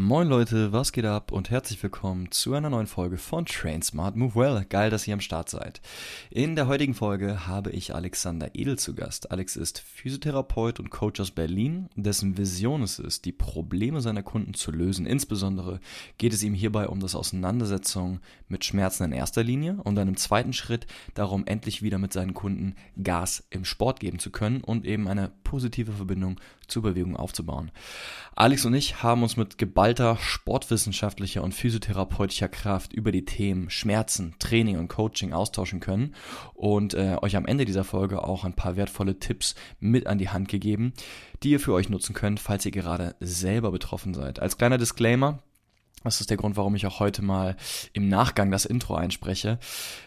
Moin Leute, was geht ab und herzlich willkommen zu einer neuen Folge von Train Smart Move Well. Geil, dass ihr am Start seid. In der heutigen Folge habe ich Alexander Edel zu Gast. Alex ist Physiotherapeut und Coach aus Berlin, dessen Vision es ist, die Probleme seiner Kunden zu lösen. Insbesondere geht es ihm hierbei um das Auseinandersetzung mit Schmerzen in erster Linie und dann im zweiten Schritt darum, endlich wieder mit seinen Kunden Gas im Sport geben zu können und eben eine positive Verbindung zur Bewegung aufzubauen. Alex und ich haben uns mit geballter sportwissenschaftlicher und physiotherapeutischer Kraft über die Themen Schmerzen, Training und Coaching austauschen können und äh, euch am Ende dieser Folge auch ein paar wertvolle Tipps mit an die Hand gegeben, die ihr für euch nutzen könnt, falls ihr gerade selber betroffen seid. Als kleiner Disclaimer, das ist der Grund, warum ich auch heute mal im Nachgang das Intro einspreche.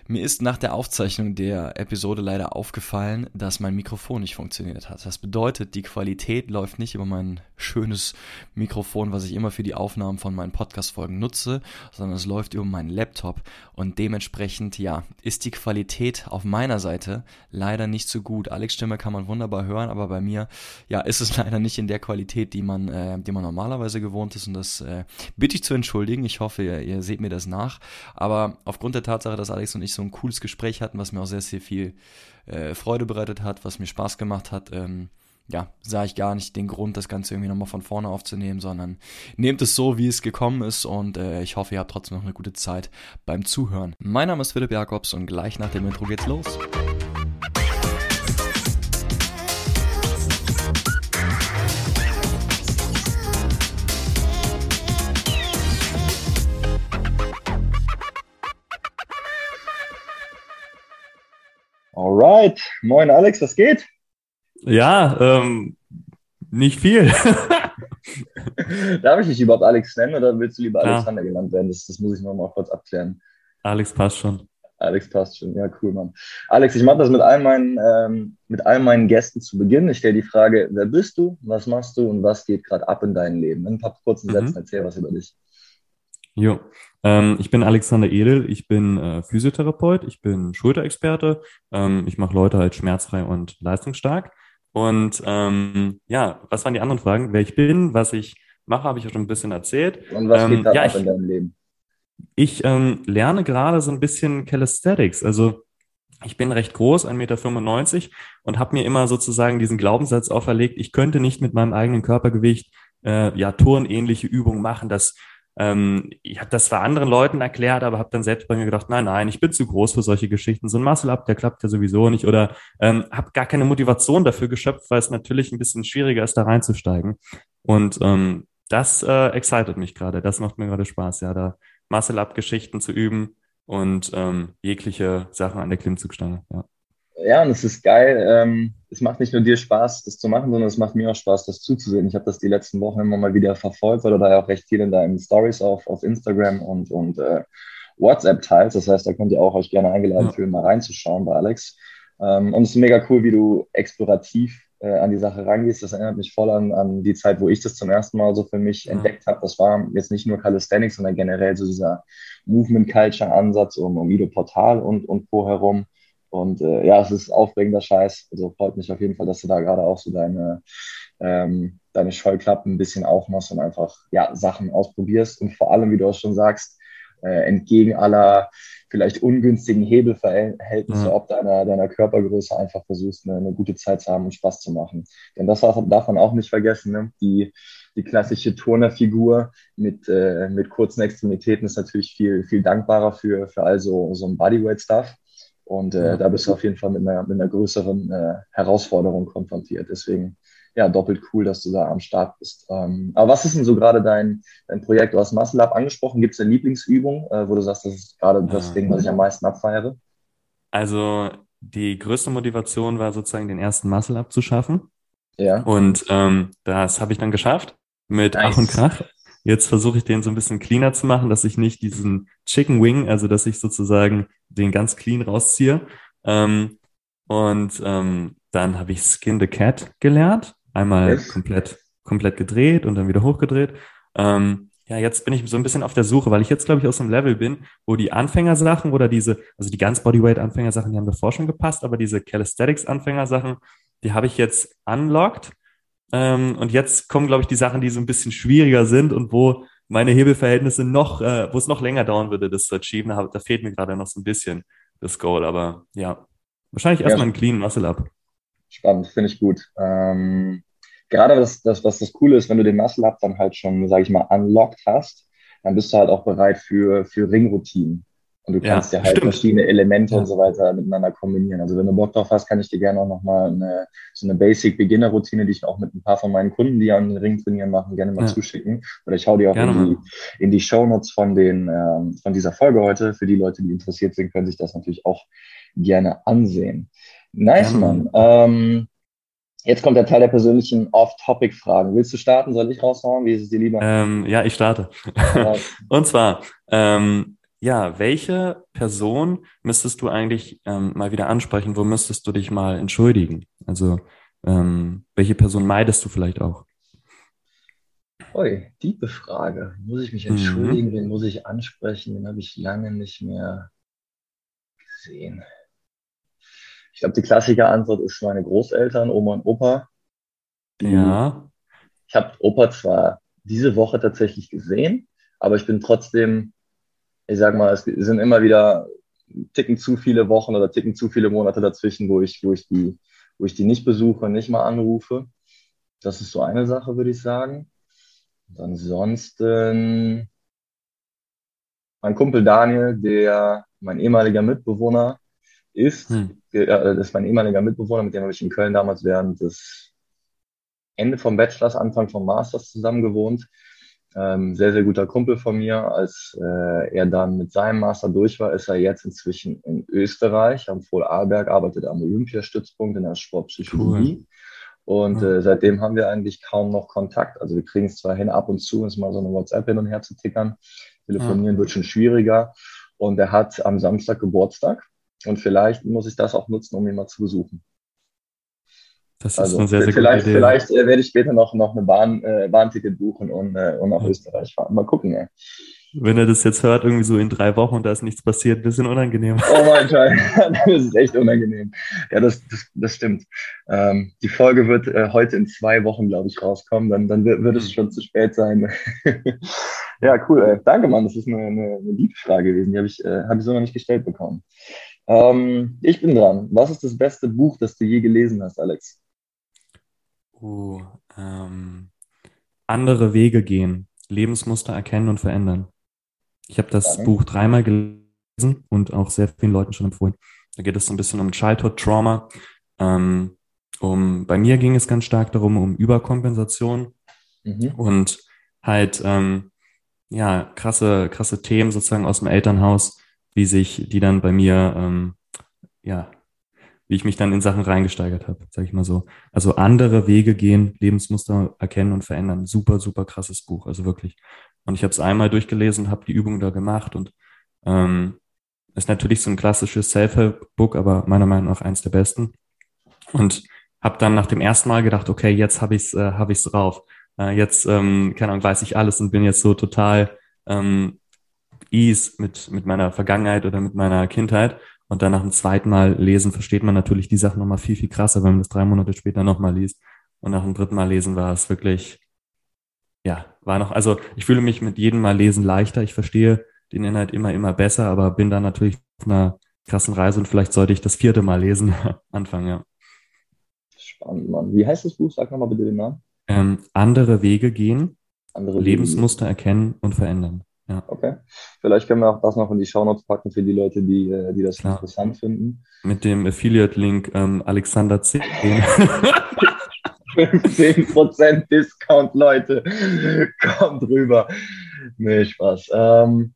Mir ist nach der Aufzeichnung der Episode leider aufgefallen, dass mein Mikrofon nicht funktioniert hat. Das bedeutet, die Qualität läuft nicht über mein schönes Mikrofon, was ich immer für die Aufnahmen von meinen Podcast-Folgen nutze, sondern es läuft über meinen Laptop. Und dementsprechend, ja, ist die Qualität auf meiner Seite leider nicht so gut. Alex Stimme kann man wunderbar hören, aber bei mir, ja, ist es leider nicht in der Qualität, die man, äh, die man normalerweise gewohnt ist. Und das äh, bitte ich zu entschuldigen. Ich hoffe, ihr, ihr seht mir das nach. Aber aufgrund der Tatsache, dass Alex und ich so ein cooles Gespräch hatten, was mir auch sehr, sehr viel äh, Freude bereitet hat, was mir Spaß gemacht hat, ähm, ja, sah ich gar nicht den Grund, das Ganze irgendwie nochmal von vorne aufzunehmen, sondern nehmt es so, wie es gekommen ist und äh, ich hoffe, ihr habt trotzdem noch eine gute Zeit beim Zuhören. Mein Name ist Philipp Jakobs und gleich nach dem Intro geht's los. Alright, moin Alex, was geht? Ja, ähm, nicht viel. Darf ich dich überhaupt Alex nennen oder willst du lieber Alexander ja. genannt werden? Das, das muss ich nochmal kurz abklären. Alex passt schon. Alex passt schon, ja, cool, Mann. Alex, ich mache das mit all, meinen, ähm, mit all meinen Gästen zu Beginn. Ich stelle die Frage, wer bist du, was machst du und was geht gerade ab in deinem Leben? In ein paar kurzen mhm. Sätzen erzähl was über dich. Jo, ähm, ich bin Alexander Edel, ich bin äh, Physiotherapeut, ich bin Schulterexperte, ähm, ich mache Leute halt schmerzfrei und leistungsstark. Und ähm, ja, was waren die anderen Fragen? Wer ich bin, was ich mache, habe ich ja schon ein bisschen erzählt. Und was geht ähm, da ja, ab in deinem Leben? Ich ähm, lerne gerade so ein bisschen Calisthenics. Also ich bin recht groß, 1,95 Meter und habe mir immer sozusagen diesen Glaubenssatz auferlegt, ich könnte nicht mit meinem eigenen Körpergewicht äh, ja turnähnliche Übungen machen. Das ähm, ich habe das zwar anderen Leuten erklärt, aber habe dann selbst bei mir gedacht, nein, nein, ich bin zu groß für solche Geschichten. So ein Muscle-Up, der klappt ja sowieso nicht. Oder ähm, habe gar keine Motivation dafür geschöpft, weil es natürlich ein bisschen schwieriger ist, da reinzusteigen. Und ähm, das äh, excited mich gerade. Das macht mir gerade Spaß, ja, da Muscle-Up-Geschichten zu üben und ähm, jegliche Sachen an der Klimmzugstange. Ja ja, und es ist geil. Ähm, es macht nicht nur dir Spaß, das zu machen, sondern es macht mir auch Spaß, das zuzusehen. Ich habe das die letzten Wochen immer mal wieder verfolgt, weil du da ja auch recht viel in deinen Stories auf, auf Instagram und, und äh, WhatsApp teilst. Das heißt, da könnt ihr auch euch gerne eingeladen ja. fühlen, mal reinzuschauen bei Alex. Ähm, und es ist mega cool, wie du explorativ äh, an die Sache rangehst. Das erinnert mich voll an, an die Zeit, wo ich das zum ersten Mal so für mich ja. entdeckt habe. Das war jetzt nicht nur Calisthenics, sondern generell so dieser Movement Culture Ansatz um, um Ido Portal und, und Co. herum. Und äh, ja, es ist aufregender Scheiß. Also freut mich auf jeden Fall, dass du da gerade auch so deine, ähm, deine Scheuklappen ein bisschen aufmachst und einfach ja, Sachen ausprobierst. Und vor allem, wie du auch schon sagst, äh, entgegen aller vielleicht ungünstigen Hebelverhältnisse, ja. ob deiner, deiner Körpergröße einfach versuchst, eine, eine, gute Zeit zu haben und Spaß zu machen. Denn das darf, darf man auch nicht vergessen. Ne? Die, die klassische Turnerfigur mit, äh, mit kurzen Extremitäten ist natürlich viel, viel dankbarer für, für all so, so ein Bodyweight-Stuff. Und äh, da bist du auf jeden Fall mit einer, mit einer größeren äh, Herausforderung konfrontiert. Deswegen ja, doppelt cool, dass du da am Start bist. Ähm, aber was ist denn so gerade dein, dein Projekt? Du hast Muscle Up angesprochen. Gibt es eine Lieblingsübung, äh, wo du sagst, das ist gerade das ja. Ding, was ich am meisten abfeiere? Also die größte Motivation war sozusagen den ersten Muscle Up zu schaffen. Ja. Und ähm, das habe ich dann geschafft mit nice. Ach und Krach. Jetzt versuche ich den so ein bisschen cleaner zu machen, dass ich nicht diesen Chicken Wing, also dass ich sozusagen den ganz clean rausziehe. Ähm, und ähm, dann habe ich Skin the Cat gelernt. Einmal yes. komplett, komplett gedreht und dann wieder hochgedreht. Ähm, ja, jetzt bin ich so ein bisschen auf der Suche, weil ich jetzt, glaube ich, aus einem Level bin, wo die Anfängersachen oder diese, also die ganz Bodyweight-Anfängersachen, die haben davor schon gepasst, aber diese Calisthenics-Anfängersachen, die habe ich jetzt unlocked ähm, und jetzt kommen, glaube ich, die Sachen, die so ein bisschen schwieriger sind und wo meine Hebelverhältnisse noch, äh, wo es noch länger dauern würde, das zu achieben, da, da fehlt mir gerade noch so ein bisschen das Goal. Aber ja, wahrscheinlich erstmal ja, einen clean Muscle Up. Spannend, finde ich gut. Ähm, gerade das, das, was das Coole ist, wenn du den Muscle Up dann halt schon, sage ich mal, unlocked hast, dann bist du halt auch bereit für, für Ringroutinen. Und du kannst ja, ja halt stimmt. verschiedene Elemente ja. und so weiter miteinander kombinieren. Also wenn du Bock drauf hast, kann ich dir gerne auch nochmal eine, so eine Basic Beginner Routine, die ich auch mit ein paar von meinen Kunden, die an den Ring trainieren machen, gerne mal ja. zuschicken. Oder ich hau dir auch gerne in die, in die Show Notes von den, ähm, von dieser Folge heute. Für die Leute, die interessiert sind, können sich das natürlich auch gerne ansehen. Nice, Mann. Ähm, Jetzt kommt der Teil der persönlichen Off-Topic-Fragen. Willst du starten? Soll ich raushauen? Wie ist es dir lieber? Ähm, ja, ich starte. Und zwar, ähm, ja, welche Person müsstest du eigentlich ähm, mal wieder ansprechen? Wo müsstest du dich mal entschuldigen? Also, ähm, welche Person meidest du vielleicht auch? Oi, tiefe Frage. Muss ich mich mhm. entschuldigen? Mhm. Wen muss ich ansprechen? Den habe ich lange nicht mehr gesehen. Ich glaube, die Klassiker-Antwort ist meine Großeltern, Oma und Opa. Ja. Ich habe Opa zwar diese Woche tatsächlich gesehen, aber ich bin trotzdem ich sag mal, es sind immer wieder ticken zu viele Wochen oder ticken zu viele Monate dazwischen, wo ich, wo ich die, wo ich die nicht besuche und nicht mal anrufe. Das ist so eine Sache, würde ich sagen. Und ansonsten mein Kumpel Daniel, der mein ehemaliger Mitbewohner ist, hm. das ist mein ehemaliger Mitbewohner, mit dem habe ich in Köln damals während des Ende vom Bachelors, Anfang vom Masters zusammen gewohnt. Ähm, sehr, sehr guter Kumpel von mir. Als äh, er dann mit seinem Master durch war, ist er jetzt inzwischen in Österreich am Vorarlberg, arbeitet am Olympiastützpunkt in der Sportpsychologie. Cool. Und äh, seitdem haben wir eigentlich kaum noch Kontakt. Also wir kriegen es zwar hin, ab und zu uns mal so eine WhatsApp hin und her zu tickern. Telefonieren ja. wird schon schwieriger. Und er hat am Samstag Geburtstag. Und vielleicht muss ich das auch nutzen, um ihn mal zu besuchen. Das ist also, eine sehr, sehr vielleicht, gute Idee. Vielleicht äh, werde ich später noch, noch eine Bahn, äh, Bahnticket buchen und, äh, und nach ja. Österreich fahren. Mal gucken, ey. Wenn er das jetzt hört, irgendwie so in drei Wochen und da ist nichts passiert, ein bisschen unangenehm. Oh mein Gott, das ist echt unangenehm. Ja, das, das, das stimmt. Ähm, die Folge wird äh, heute in zwei Wochen, glaube ich, rauskommen. Dann, dann wird, wird es mhm. schon zu spät sein. ja, cool. Ey. Danke, Mann. Das ist eine, eine, eine liebe Frage gewesen. Die habe ich, äh, hab ich so noch nicht gestellt bekommen. Ähm, ich bin dran. Was ist das beste Buch, das du je gelesen hast, Alex? Uh, ähm, andere Wege gehen, Lebensmuster erkennen und verändern. Ich habe das okay. Buch dreimal gelesen und auch sehr vielen Leuten schon empfohlen. Da geht es so ein bisschen um Childhood Trauma. Ähm, um, bei mir ging es ganz stark darum, um Überkompensation mhm. und halt ähm, ja krasse krasse Themen sozusagen aus dem Elternhaus, wie sich die dann bei mir ähm, ja wie ich mich dann in Sachen reingesteigert habe, sage ich mal so. Also andere Wege gehen, Lebensmuster erkennen und verändern. Super, super krasses Buch, also wirklich. Und ich habe es einmal durchgelesen, habe die Übung da gemacht und ähm, ist natürlich so ein klassisches Self-Help-Book, aber meiner Meinung nach eins der besten. Und habe dann nach dem ersten Mal gedacht, okay, jetzt habe ich's, äh, hab ich's drauf. Äh, jetzt, ähm, keine Ahnung, weiß ich alles und bin jetzt so total ähm, ease mit, mit meiner Vergangenheit oder mit meiner Kindheit. Und dann nach dem zweiten Mal lesen versteht man natürlich die Sachen nochmal viel, viel krasser, wenn man das drei Monate später nochmal liest. Und nach dem dritten Mal lesen war es wirklich, ja, war noch, also ich fühle mich mit jedem Mal lesen leichter. Ich verstehe den Inhalt immer, immer besser, aber bin dann natürlich auf einer krassen Reise und vielleicht sollte ich das vierte Mal lesen anfangen, ja. Spannend, Mann. Wie heißt das Buch? Sag nochmal bitte den Namen. Ähm, andere Wege gehen, andere Lebensmuster Wege. erkennen und verändern. Ja. Okay. Vielleicht können wir auch das noch in die Shownotes packen für die Leute, die, äh, die das Klar. interessant finden. Mit dem Affiliate-Link ähm, Alexander 10. 15% Discount, Leute. Kommt rüber. Nee, Spaß. Ähm,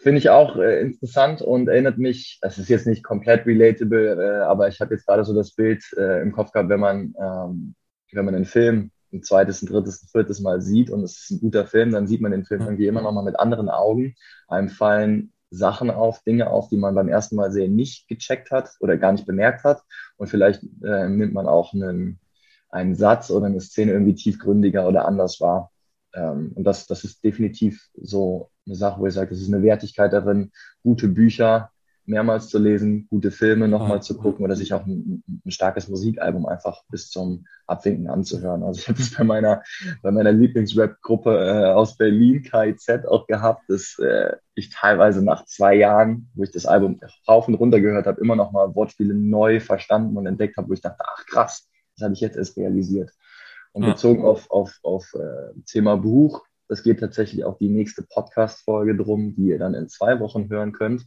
Finde ich auch äh, interessant und erinnert mich, es ist jetzt nicht komplett relatable, äh, aber ich habe jetzt gerade so das Bild äh, im Kopf gehabt, wenn man, ähm, wenn man einen Film ein zweites, ein drittes, ein viertes Mal sieht und es ist ein guter Film, dann sieht man den Film irgendwie immer noch mal mit anderen Augen. Einem fallen Sachen auf, Dinge auf, die man beim ersten Mal sehen nicht gecheckt hat oder gar nicht bemerkt hat. Und vielleicht äh, nimmt man auch einen, einen Satz oder eine Szene irgendwie tiefgründiger oder anders wahr. Ähm, und das, das ist definitiv so eine Sache, wo ich sage, das ist eine Wertigkeit darin, gute Bücher mehrmals zu lesen, gute Filme nochmal zu gucken oder sich auch ein, ein, starkes Musikalbum einfach bis zum Abwinken anzuhören. Also ich habe das bei meiner, bei meiner Lieblingsrap-Gruppe äh, aus Berlin, KIZ, auch gehabt, dass äh, ich teilweise nach zwei Jahren, wo ich das Album rauf und runter gehört habe, immer noch mal Wortspiele neu verstanden und entdeckt habe, wo ich dachte, ach krass, das habe ich jetzt erst realisiert. Und bezogen auf, auf, auf äh, Thema Buch, das geht tatsächlich auch die nächste Podcast-Folge drum, die ihr dann in zwei Wochen hören könnt.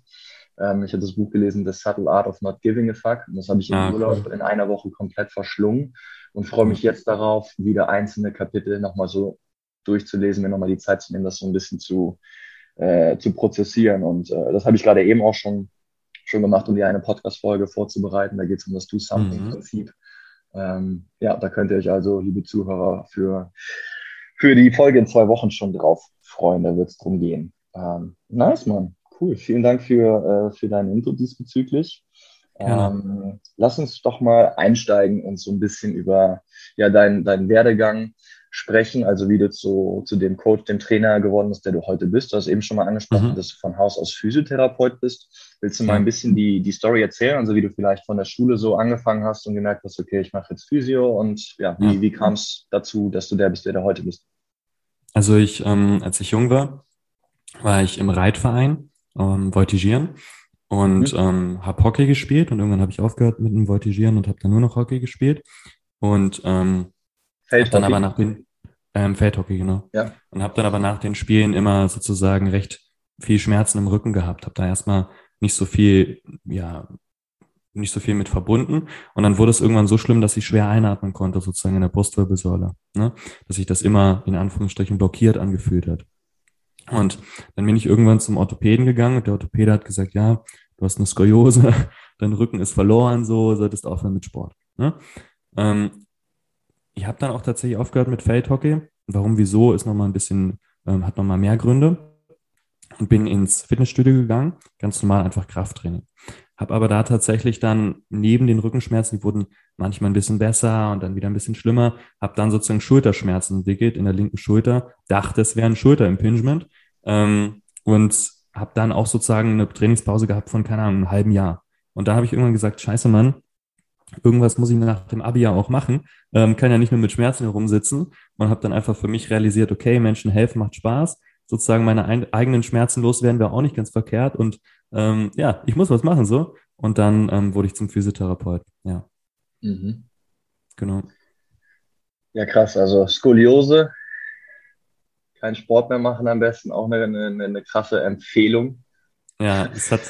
Ähm, ich habe das Buch gelesen, The Subtle Art of Not Giving a Fuck. Und das habe ich im ah, Urlaub cool. in einer Woche komplett verschlungen und freue mich jetzt darauf, wieder einzelne Kapitel nochmal so durchzulesen, mir nochmal die Zeit zu nehmen, das so ein bisschen zu, äh, zu prozessieren. Und äh, das habe ich gerade eben auch schon, schon gemacht, um die eine Podcast-Folge vorzubereiten. Da geht es um das Do-Something-Prinzip. Mhm. Ähm, ja, da könnt ihr euch also, liebe Zuhörer, für für die Folge in zwei Wochen schon drauf freuen. Da wird es drum gehen. Ähm, nice, Mann. Cool. Vielen Dank für, äh, für deinen Intro diesbezüglich. Ähm, lass uns doch mal einsteigen und so ein bisschen über ja, deinen dein Werdegang sprechen, also wie du zu, zu dem Coach, dem Trainer geworden bist, der du heute bist. Du hast eben schon mal angesprochen, mhm. dass du von Haus aus Physiotherapeut bist. Willst du mal ein bisschen die, die Story erzählen, also wie du vielleicht von der Schule so angefangen hast und gemerkt hast, okay, ich mache jetzt Physio und ja, wie, ja. wie kam es dazu, dass du der bist, der du heute bist? Also ich, ähm, als ich jung war, war ich im Reitverein, ähm, Voltigieren und mhm. ähm, habe Hockey gespielt und irgendwann habe ich aufgehört mit dem Voltigieren und habe dann nur noch Hockey gespielt und ähm, dann aber nach den ähm, Feldhockey genau ja. und habe dann aber nach den Spielen immer sozusagen recht viel Schmerzen im Rücken gehabt, habe da erstmal nicht so viel ja nicht so viel mit verbunden. Und dann wurde es irgendwann so schlimm, dass ich schwer einatmen konnte, sozusagen in der Brustwirbelsäule. Ne? Dass sich das immer in Anführungsstrichen blockiert angefühlt hat. Und dann bin ich irgendwann zum Orthopäden gegangen und der Orthopäde hat gesagt, ja, du hast eine Skoliose, dein Rücken ist verloren, so solltest aufhören mit Sport. Ne? Ähm, ich habe dann auch tatsächlich aufgehört mit Feldhockey. Warum, wieso, ist nochmal ein bisschen, ähm, hat nochmal mehr Gründe. Und bin ins Fitnessstudio gegangen, ganz normal einfach Krafttraining. Habe aber da tatsächlich dann neben den Rückenschmerzen, die wurden manchmal ein bisschen besser und dann wieder ein bisschen schlimmer, habe dann sozusagen Schulterschmerzen entwickelt in der linken Schulter, dachte, es wäre ein Schulterimpingement ähm, und habe dann auch sozusagen eine Trainingspause gehabt von, keine Ahnung, einem halben Jahr. Und da habe ich irgendwann gesagt, scheiße Mann, irgendwas muss ich nach dem Abi ja auch machen, ähm, kann ja nicht nur mit Schmerzen herumsitzen und habe dann einfach für mich realisiert, okay, Menschen helfen macht Spaß, sozusagen meine ein, eigenen Schmerzen loswerden wäre auch nicht ganz verkehrt und ähm, ja, ich muss was machen so. Und dann ähm, wurde ich zum Physiotherapeut, ja. Mhm. Genau. Ja, krass. Also Skoliose, kein Sport mehr machen am besten, auch eine, eine, eine krasse Empfehlung. Ja, es hat,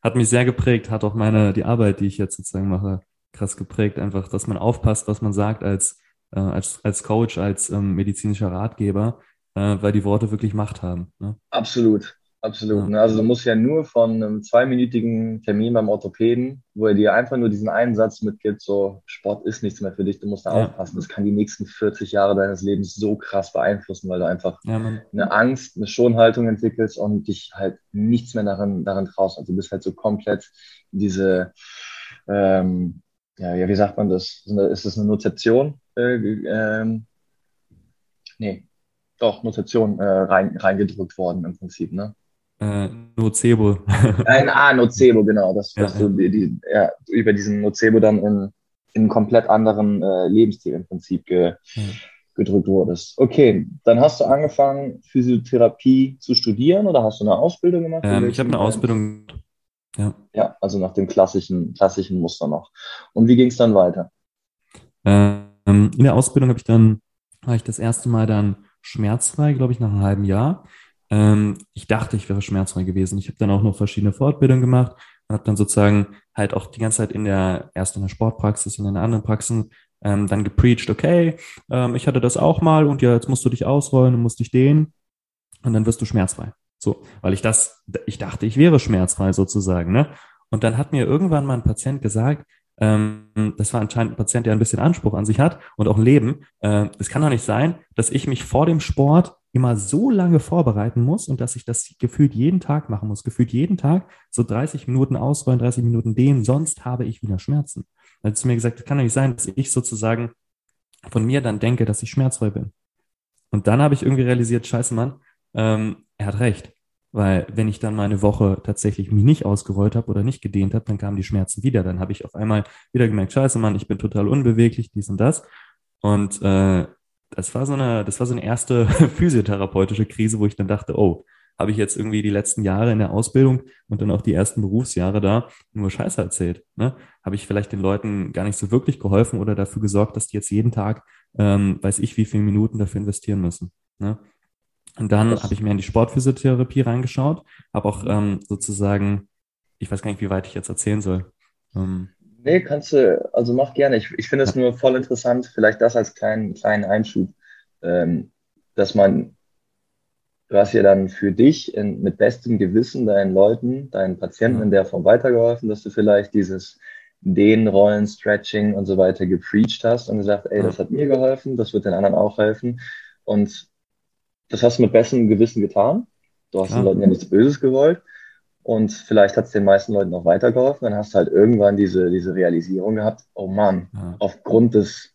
hat mich sehr geprägt, hat auch meine, die Arbeit, die ich jetzt sozusagen mache, krass geprägt. Einfach, dass man aufpasst, was man sagt als, äh, als, als Coach, als ähm, medizinischer Ratgeber, äh, weil die Worte wirklich Macht haben. Ne? Absolut. Absolut. Ne? Also du musst ja nur von einem zweiminütigen Termin beim Orthopäden, wo er dir einfach nur diesen einen Satz mitgibt, so Sport ist nichts mehr für dich, du musst da ja. aufpassen. Das kann die nächsten 40 Jahre deines Lebens so krass beeinflussen, weil du einfach ja, eine Angst, eine Schonhaltung entwickelst und dich halt nichts mehr darin, darin traust. Also du bist halt so komplett diese, ähm, ja, ja, wie sagt man das? Ist das eine Notation? Äh, ähm, nee, doch, Notation äh, rein, reingedrückt worden im Prinzip, ne? Äh, Nocebo. Ein ah, Nocebo, genau. Das, ja, du die, die, ja, über diesen Nocebo dann in, in einen komplett anderen äh, Lebensstil im Prinzip ge, ja. gedrückt wurdest. Okay, dann hast du angefangen, Physiotherapie zu studieren oder hast du eine Ausbildung gemacht? Ähm, ich habe eine Ausbildung. Ja. ja, also nach dem klassischen, klassischen Muster noch. Und wie ging es dann weiter? Ähm, in der Ausbildung habe ich dann, war ich das erste Mal dann schmerzfrei, glaube ich, nach einem halben Jahr. Ähm, ich dachte, ich wäre schmerzfrei gewesen. Ich habe dann auch noch verschiedene Fortbildungen gemacht und habe dann sozusagen halt auch die ganze Zeit in der, erst in der Sportpraxis und in der anderen Praxen ähm, dann gepreacht, okay, ähm, ich hatte das auch mal und ja, jetzt musst du dich ausrollen und musst dich dehnen und dann wirst du schmerzfrei. So, weil ich das, ich dachte, ich wäre schmerzfrei sozusagen, ne? Und dann hat mir irgendwann mal ein Patient gesagt, ähm, das war anscheinend ein Patient, der ein bisschen Anspruch an sich hat und auch Leben. Äh, es kann doch nicht sein, dass ich mich vor dem Sport immer so lange vorbereiten muss und dass ich das gefühlt jeden Tag machen muss. Gefühlt jeden Tag so 30 Minuten ausrollen, 30 Minuten dehnen, sonst habe ich wieder Schmerzen. Er hat zu mir gesagt, es kann doch nicht sein, dass ich sozusagen von mir dann denke, dass ich schmerzfrei bin. Und dann habe ich irgendwie realisiert, scheiße Mann, ähm, er hat recht. Weil wenn ich dann meine Woche tatsächlich mich nicht ausgerollt habe oder nicht gedehnt habe, dann kamen die Schmerzen wieder. Dann habe ich auf einmal wieder gemerkt, scheiße Mann, ich bin total unbeweglich, dies und das. Und äh, das war so eine, das war so eine erste physiotherapeutische Krise, wo ich dann dachte, oh, habe ich jetzt irgendwie die letzten Jahre in der Ausbildung und dann auch die ersten Berufsjahre da nur Scheiße erzählt. Ne? Habe ich vielleicht den Leuten gar nicht so wirklich geholfen oder dafür gesorgt, dass die jetzt jeden Tag, ähm, weiß ich, wie viele Minuten dafür investieren müssen. Ne? Und dann habe ich mir in die Sportphysiotherapie reingeschaut, habe auch ähm, sozusagen, ich weiß gar nicht, wie weit ich jetzt erzählen soll. Ähm, nee, kannst du, also mach gerne. Ich, ich finde es nur voll interessant, vielleicht das als kleinen, kleinen Einschub, ähm, dass man, du hast ja dann für dich in, mit bestem Gewissen deinen Leuten, deinen Patienten in der Form weitergeholfen, dass du vielleicht dieses den Rollen, Stretching und so weiter gepreacht hast und gesagt, ey, das hat mir geholfen, das wird den anderen auch helfen. Und das hast du mit bestem Gewissen getan. Du hast ja. den Leuten ja nichts Böses gewollt. Und vielleicht hat es den meisten Leuten auch weitergeholfen. Dann hast du halt irgendwann diese, diese Realisierung gehabt, oh Mann, ja. aufgrund des,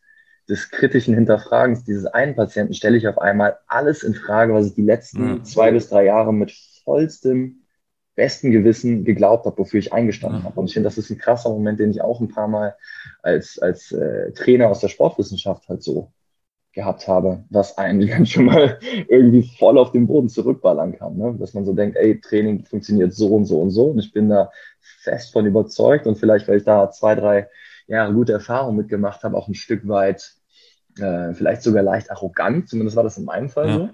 des kritischen Hinterfragens dieses einen Patienten stelle ich auf einmal alles in Frage, was ich die letzten ja. zwei bis drei Jahre mit vollstem, besten Gewissen geglaubt habe, wofür ich eingestanden habe. Und ich finde, das ist ein krasser Moment, den ich auch ein paar Mal als, als äh, Trainer aus der Sportwissenschaft halt so gehabt habe, was einen dann schon mal irgendwie voll auf den Boden zurückballern kann. Ne? Dass man so denkt, ey, Training funktioniert so und so und so und ich bin da fest von überzeugt und vielleicht, weil ich da zwei, drei Jahre gute Erfahrungen mitgemacht habe, auch ein Stück weit, äh, vielleicht sogar leicht arrogant, zumindest war das in meinem Fall ja. so.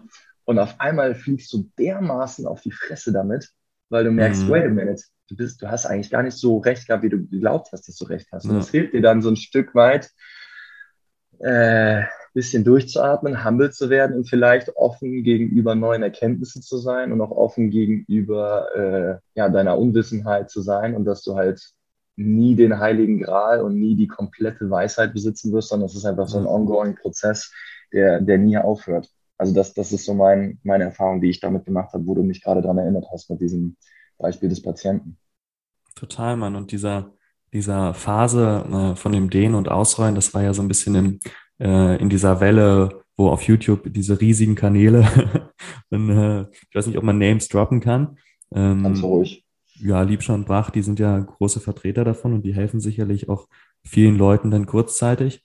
Und auf einmal fliegst du dermaßen auf die Fresse damit, weil du merkst, mhm. wait a minute, du bist, du hast eigentlich gar nicht so recht gehabt, wie du geglaubt hast, dass du recht hast. Und es hilft dir dann so ein Stück weit, äh, bisschen durchzuatmen, humble zu werden und vielleicht offen gegenüber neuen Erkenntnissen zu sein und auch offen gegenüber äh, ja, deiner Unwissenheit zu sein und dass du halt nie den heiligen Gral und nie die komplette Weisheit besitzen wirst, sondern es ist einfach so ein ongoing Prozess, der, der nie aufhört. Also das, das ist so mein, meine Erfahrung, die ich damit gemacht habe, wo du mich gerade daran erinnert hast mit diesem Beispiel des Patienten. Total, Mann. Und dieser, dieser Phase äh, von dem Dehnen und Ausrollen, das war ja so ein bisschen im, äh, in dieser Welle, wo auf YouTube diese riesigen Kanäle, und, äh, ich weiß nicht, ob man Names droppen kann. Ähm, Ganz ruhig. Ja, Liebscher und Brach, die sind ja große Vertreter davon und die helfen sicherlich auch vielen Leuten dann kurzzeitig.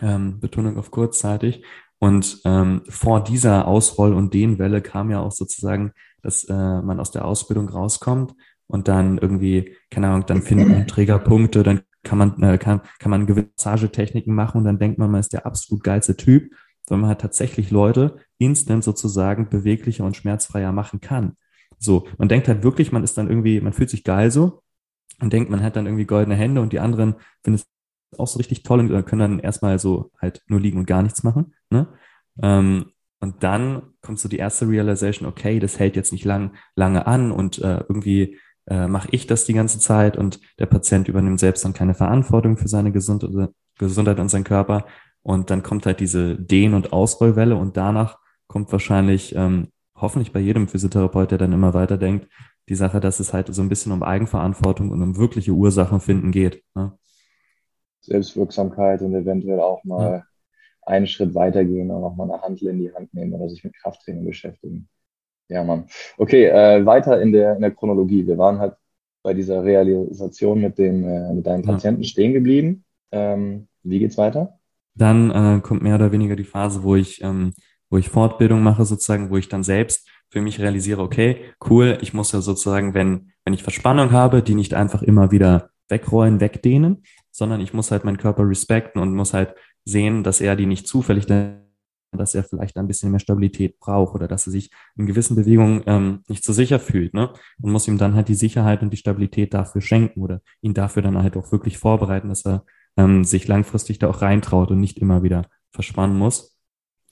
Ähm, Betonung auf kurzzeitig. Und ähm, vor dieser Ausroll- und Dehnwelle kam ja auch sozusagen, dass äh, man aus der Ausbildung rauskommt und dann irgendwie, keine Ahnung, dann finden Trägerpunkte, dann kann man, äh, kann, kann man gewisse Massagetechniken machen und dann denkt man, man ist der absolut geilste Typ, sondern man hat tatsächlich Leute instant sozusagen beweglicher und schmerzfreier machen kann. So, man denkt halt wirklich, man ist dann irgendwie, man fühlt sich geil so und denkt, man hat dann irgendwie goldene Hände und die anderen finden es auch so richtig toll und können dann erstmal so halt nur liegen und gar nichts machen. Ne? Ähm, und dann kommt so die erste Realization, okay, das hält jetzt nicht lang, lange an und äh, irgendwie äh, mache ich das die ganze Zeit und der Patient übernimmt selbst dann keine Verantwortung für seine Gesundheit, Gesundheit und seinen Körper. Und dann kommt halt diese Dehn- und Ausrollwelle und danach kommt wahrscheinlich, ähm, hoffentlich bei jedem Physiotherapeut, der dann immer weiter denkt, die Sache, dass es halt so ein bisschen um Eigenverantwortung und um wirkliche Ursachen finden geht. Ne? Selbstwirksamkeit und eventuell auch mal ja. einen Schritt weitergehen und auch mal eine Handel in die Hand nehmen oder sich mit Krafttraining beschäftigen. Ja, Mann. Okay, äh, weiter in der, in der Chronologie. Wir waren halt bei dieser Realisation mit, dem, äh, mit deinem Patienten ja. stehen geblieben. Ähm, wie geht's weiter? Dann äh, kommt mehr oder weniger die Phase, wo ich, ähm, wo ich Fortbildung mache, sozusagen, wo ich dann selbst für mich realisiere, okay, cool, ich muss ja sozusagen, wenn, wenn ich Verspannung habe, die nicht einfach immer wieder wegrollen, wegdehnen, sondern ich muss halt meinen Körper respekten und muss halt sehen, dass er die nicht zufällig dass er vielleicht ein bisschen mehr Stabilität braucht oder dass er sich in gewissen Bewegungen ähm, nicht so sicher fühlt. Ne? Und muss ihm dann halt die Sicherheit und die Stabilität dafür schenken oder ihn dafür dann halt auch wirklich vorbereiten, dass er ähm, sich langfristig da auch reintraut und nicht immer wieder verspannen muss.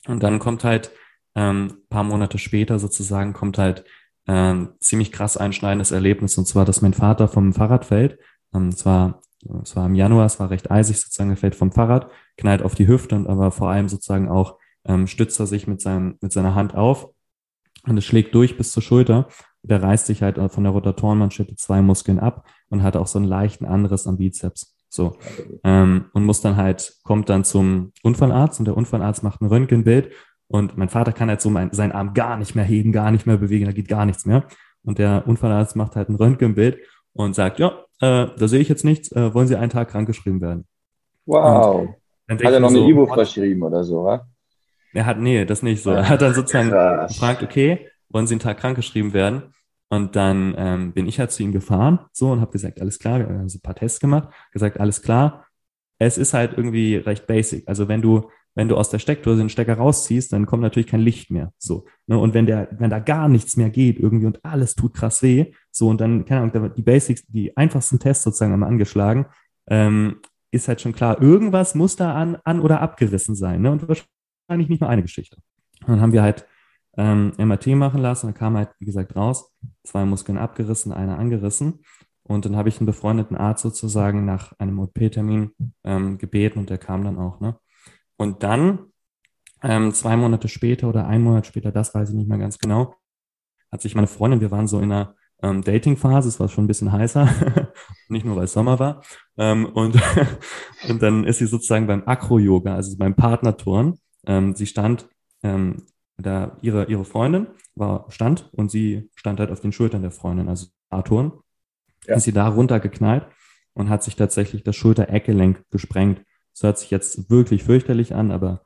Und dann kommt halt ähm, paar Monate später sozusagen kommt halt ähm, ziemlich krass einschneidendes Erlebnis und zwar, dass mein Vater vom Fahrrad fällt. Ähm, es war es war im Januar, es war recht eisig sozusagen, er fällt vom Fahrrad, knallt auf die Hüfte und aber vor allem sozusagen auch ähm, stützt er sich mit, seinem, mit seiner Hand auf und es schlägt durch bis zur Schulter. Der reißt sich halt von der Rotatorenmanschette zwei Muskeln ab und hat auch so einen leichten Anderes am Bizeps. So. Ähm, und muss dann halt, kommt dann zum Unfallarzt und der Unfallarzt macht ein Röntgenbild Und mein Vater kann halt so mein, seinen Arm gar nicht mehr heben, gar nicht mehr bewegen, da geht gar nichts mehr. Und der Unfallarzt macht halt ein Röntgenbild und sagt, ja, äh, da sehe ich jetzt nichts, äh, wollen Sie einen Tag krankgeschrieben werden? Wow. Hat er noch eine so, Ibu verschrieben oder so, wa? Er hat, nee, das nicht so. Er hat dann sozusagen Krass. gefragt, okay, wollen Sie einen Tag krankgeschrieben werden? Und dann ähm, bin ich halt zu ihm gefahren, so, und habe gesagt, alles klar, wir haben so ein paar Tests gemacht, gesagt, alles klar. Es ist halt irgendwie recht basic. Also wenn du, wenn du aus der Steckdose den Stecker rausziehst, dann kommt natürlich kein Licht mehr. So. Ne? Und wenn der, wenn da gar nichts mehr geht irgendwie und alles tut krass weh, so und dann, keine Ahnung, die Basics, die einfachsten Tests sozusagen haben angeschlagen, ähm, ist halt schon klar, irgendwas muss da an, an oder abgerissen sein. Ne? Und wahrscheinlich nicht nur eine Geschichte. Und dann haben wir halt ähm, MRT machen lassen. Dann kam halt, wie gesagt, raus, zwei Muskeln abgerissen, eine angerissen. Und dann habe ich einen befreundeten Arzt sozusagen nach einem OP-Termin ähm, gebeten und der kam dann auch. Ne? Und dann, ähm, zwei Monate später oder ein Monat später, das weiß ich nicht mehr ganz genau, hat sich meine Freundin, wir waren so in einer ähm, Dating-Phase, es war schon ein bisschen heißer, nicht nur weil es Sommer war. Ähm, und, und dann ist sie sozusagen beim Acro-Yoga, also beim Partnerturn. Ähm, sie stand ähm, da ihre, ihre Freundin war, stand und sie stand halt auf den Schultern der Freundin, also Arthur, ja. ist sie da runtergeknallt und hat sich tatsächlich das Schulter-Eckgelenk gesprengt. Das hört sich jetzt wirklich fürchterlich an, aber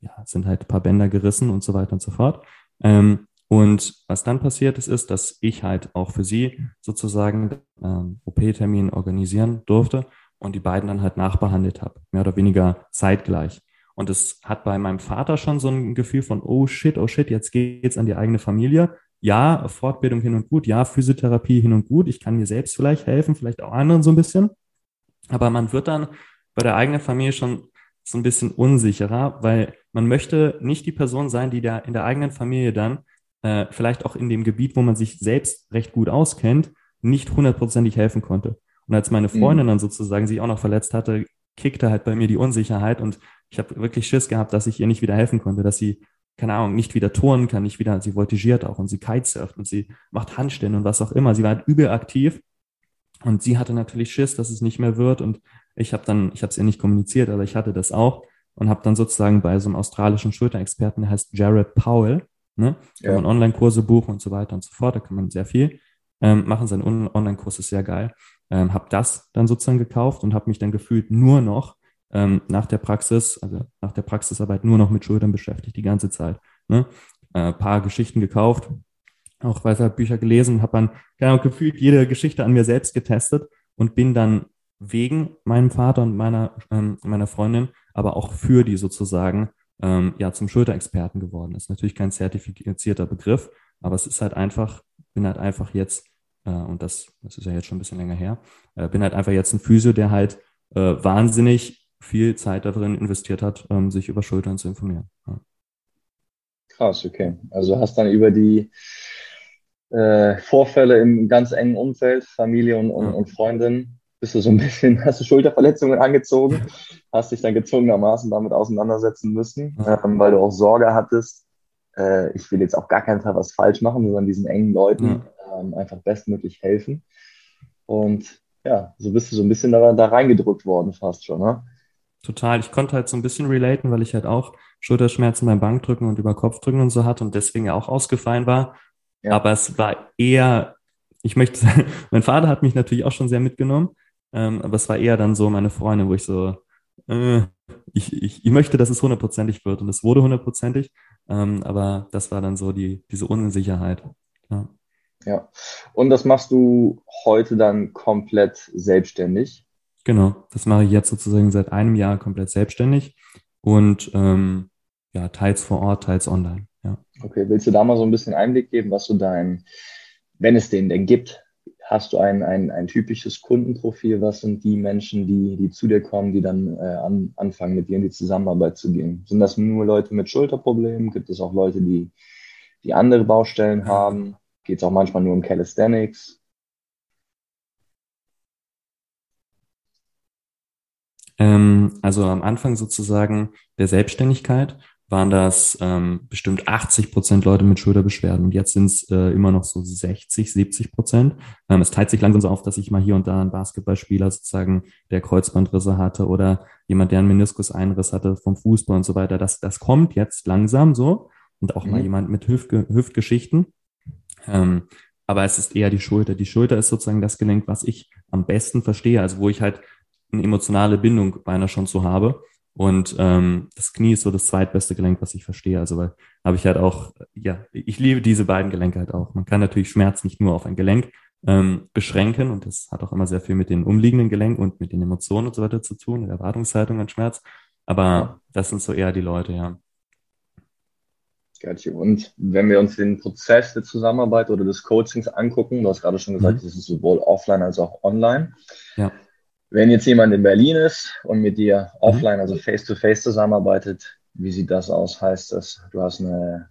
ja, es sind halt ein paar Bänder gerissen und so weiter und so fort. Ähm, und was dann passiert ist, ist, dass ich halt auch für sie sozusagen ähm, OP-Termin organisieren durfte und die beiden dann halt nachbehandelt habe, mehr oder weniger zeitgleich. Und es hat bei meinem Vater schon so ein Gefühl von, oh shit, oh shit, jetzt geht's an die eigene Familie. Ja, Fortbildung hin und gut, ja, Physiotherapie hin und gut. Ich kann mir selbst vielleicht helfen, vielleicht auch anderen so ein bisschen. Aber man wird dann bei der eigenen Familie schon so ein bisschen unsicherer, weil man möchte nicht die Person sein, die da in der eigenen Familie dann äh, vielleicht auch in dem Gebiet, wo man sich selbst recht gut auskennt, nicht hundertprozentig helfen konnte. Und als meine mhm. Freundin mhm. dann sozusagen sich auch noch verletzt hatte, kickte halt bei mir die Unsicherheit und ich habe wirklich Schiss gehabt, dass ich ihr nicht wieder helfen konnte, dass sie, keine Ahnung, nicht wieder turnen kann, nicht wieder, sie voltigiert auch und sie kitesurft und sie macht Handstände und was auch immer. Sie war halt übel aktiv und sie hatte natürlich Schiss, dass es nicht mehr wird und ich habe dann, ich habe es ihr nicht kommuniziert, aber ich hatte das auch und habe dann sozusagen bei so einem australischen Schulterexperten, der heißt Jared Powell, ne, ja. kann man Online-Kurse buchen und so weiter und so fort, da kann man sehr viel ähm, machen. Sein Online-Kurs ist sehr geil. Ähm, habe das dann sozusagen gekauft und habe mich dann gefühlt nur noch ähm, nach der Praxis, also nach der Praxisarbeit nur noch mit Schultern beschäftigt, die ganze Zeit. Ne? Äh, paar Geschichten gekauft, auch weiter Bücher gelesen, habe dann genau gefühlt jede Geschichte an mir selbst getestet und bin dann wegen meinem Vater und meiner, ähm, meiner Freundin, aber auch für die sozusagen ähm, ja zum Schulterexperten geworden. Das ist natürlich kein zertifizierter Begriff, aber es ist halt einfach, bin halt einfach jetzt, äh, und das, das ist ja jetzt schon ein bisschen länger her, äh, bin halt einfach jetzt ein Physio, der halt äh, wahnsinnig viel Zeit darin investiert hat, ähm, sich über Schultern zu informieren. Ja. Krass, okay. Also hast dann über die äh, Vorfälle im ganz engen Umfeld, Familie und, und, ja. und Freundin, bist du so ein bisschen, hast du Schulterverletzungen angezogen, hast dich dann gezwungenermaßen damit auseinandersetzen müssen, ähm, weil du auch Sorge hattest, äh, ich will jetzt auf gar keinen Fall was falsch machen, sondern diesen engen Leuten ähm, einfach bestmöglich helfen. Und ja, so bist du so ein bisschen da, da reingedrückt worden fast schon, ne? total. Ich konnte halt so ein bisschen relaten, weil ich halt auch Schulterschmerzen beim Bankdrücken und über Kopfdrücken und so hatte und deswegen auch ausgefallen war. Ja. Aber es war eher, ich möchte sagen, mein Vater hat mich natürlich auch schon sehr mitgenommen, ähm, aber es war eher dann so meine Freundin, wo ich so, äh, ich, ich, ich möchte, dass es hundertprozentig wird und es wurde hundertprozentig, ähm, aber das war dann so die, diese Unsicherheit. Ja. Ja. Und das machst du heute dann komplett selbstständig? Genau, das mache ich jetzt sozusagen seit einem Jahr komplett selbstständig und ähm, ja, teils vor Ort, teils online. Ja. Okay, willst du da mal so ein bisschen Einblick geben, was du dein, wenn es den denn gibt, hast du ein, ein, ein typisches Kundenprofil? Was sind die Menschen, die, die zu dir kommen, die dann äh, an, anfangen, mit dir in die Zusammenarbeit zu gehen? Sind das nur Leute mit Schulterproblemen? Gibt es auch Leute, die, die andere Baustellen haben? Geht es auch manchmal nur um Calisthenics? Ähm, also am Anfang sozusagen der Selbstständigkeit waren das ähm, bestimmt 80 Prozent Leute mit Schulterbeschwerden und jetzt sind es äh, immer noch so 60, 70 Prozent. Ähm, es teilt sich langsam so auf, dass ich mal hier und da einen Basketballspieler sozusagen, der Kreuzbandrisse hatte oder jemand, der einen Meniskuseinriss hatte vom Fußball und so weiter. Das, das kommt jetzt langsam so und auch mhm. mal jemand mit Hüftge Hüftgeschichten. Ähm, aber es ist eher die Schulter. Die Schulter ist sozusagen das Gelenk, was ich am besten verstehe, also wo ich halt eine emotionale Bindung beinahe schon zu habe. Und ähm, das Knie ist so das zweitbeste Gelenk, was ich verstehe. Also weil habe ich halt auch, ja, ich liebe diese beiden Gelenke halt auch. Man kann natürlich Schmerz nicht nur auf ein Gelenk ähm, beschränken und das hat auch immer sehr viel mit den umliegenden Gelenken und mit den Emotionen und so weiter zu tun, der Erwartungshaltung an Schmerz. Aber das sind so eher die Leute, ja. Und wenn wir uns den Prozess der Zusammenarbeit oder des Coachings angucken, du hast gerade schon gesagt, mhm. das ist sowohl offline als auch online. Ja. Wenn jetzt jemand in Berlin ist und mit dir mhm. offline, also face-to-face -face zusammenarbeitet, wie sieht das aus? Heißt das, du hast eine,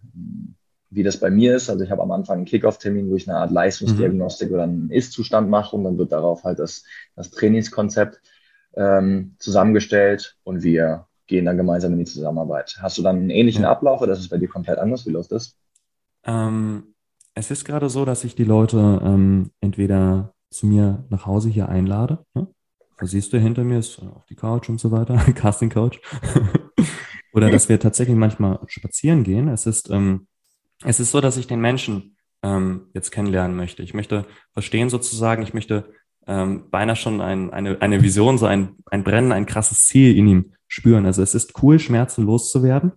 wie das bei mir ist, also ich habe am Anfang einen Kickoff-Termin, wo ich eine Art Leistungsdiagnostik mhm. oder einen Ist-Zustand mache und dann wird darauf halt das, das Trainingskonzept ähm, zusammengestellt und wir gehen dann gemeinsam in die Zusammenarbeit. Hast du dann einen ähnlichen ja. Ablauf oder ist es bei dir komplett anders? Wie läuft das? Ähm, es ist gerade so, dass ich die Leute ähm, entweder zu mir nach Hause hier einlade, ne? Da siehst du hinter mir ist auf die Couch und so weiter, Casting Couch. Oder dass wir tatsächlich manchmal spazieren gehen. Es ist, ähm, es ist so, dass ich den Menschen ähm, jetzt kennenlernen möchte. Ich möchte verstehen sozusagen, ich möchte ähm, beinahe schon ein, eine, eine Vision, so ein, ein Brennen, ein krasses Ziel in ihm spüren. Also es ist cool, Schmerzen loszuwerden.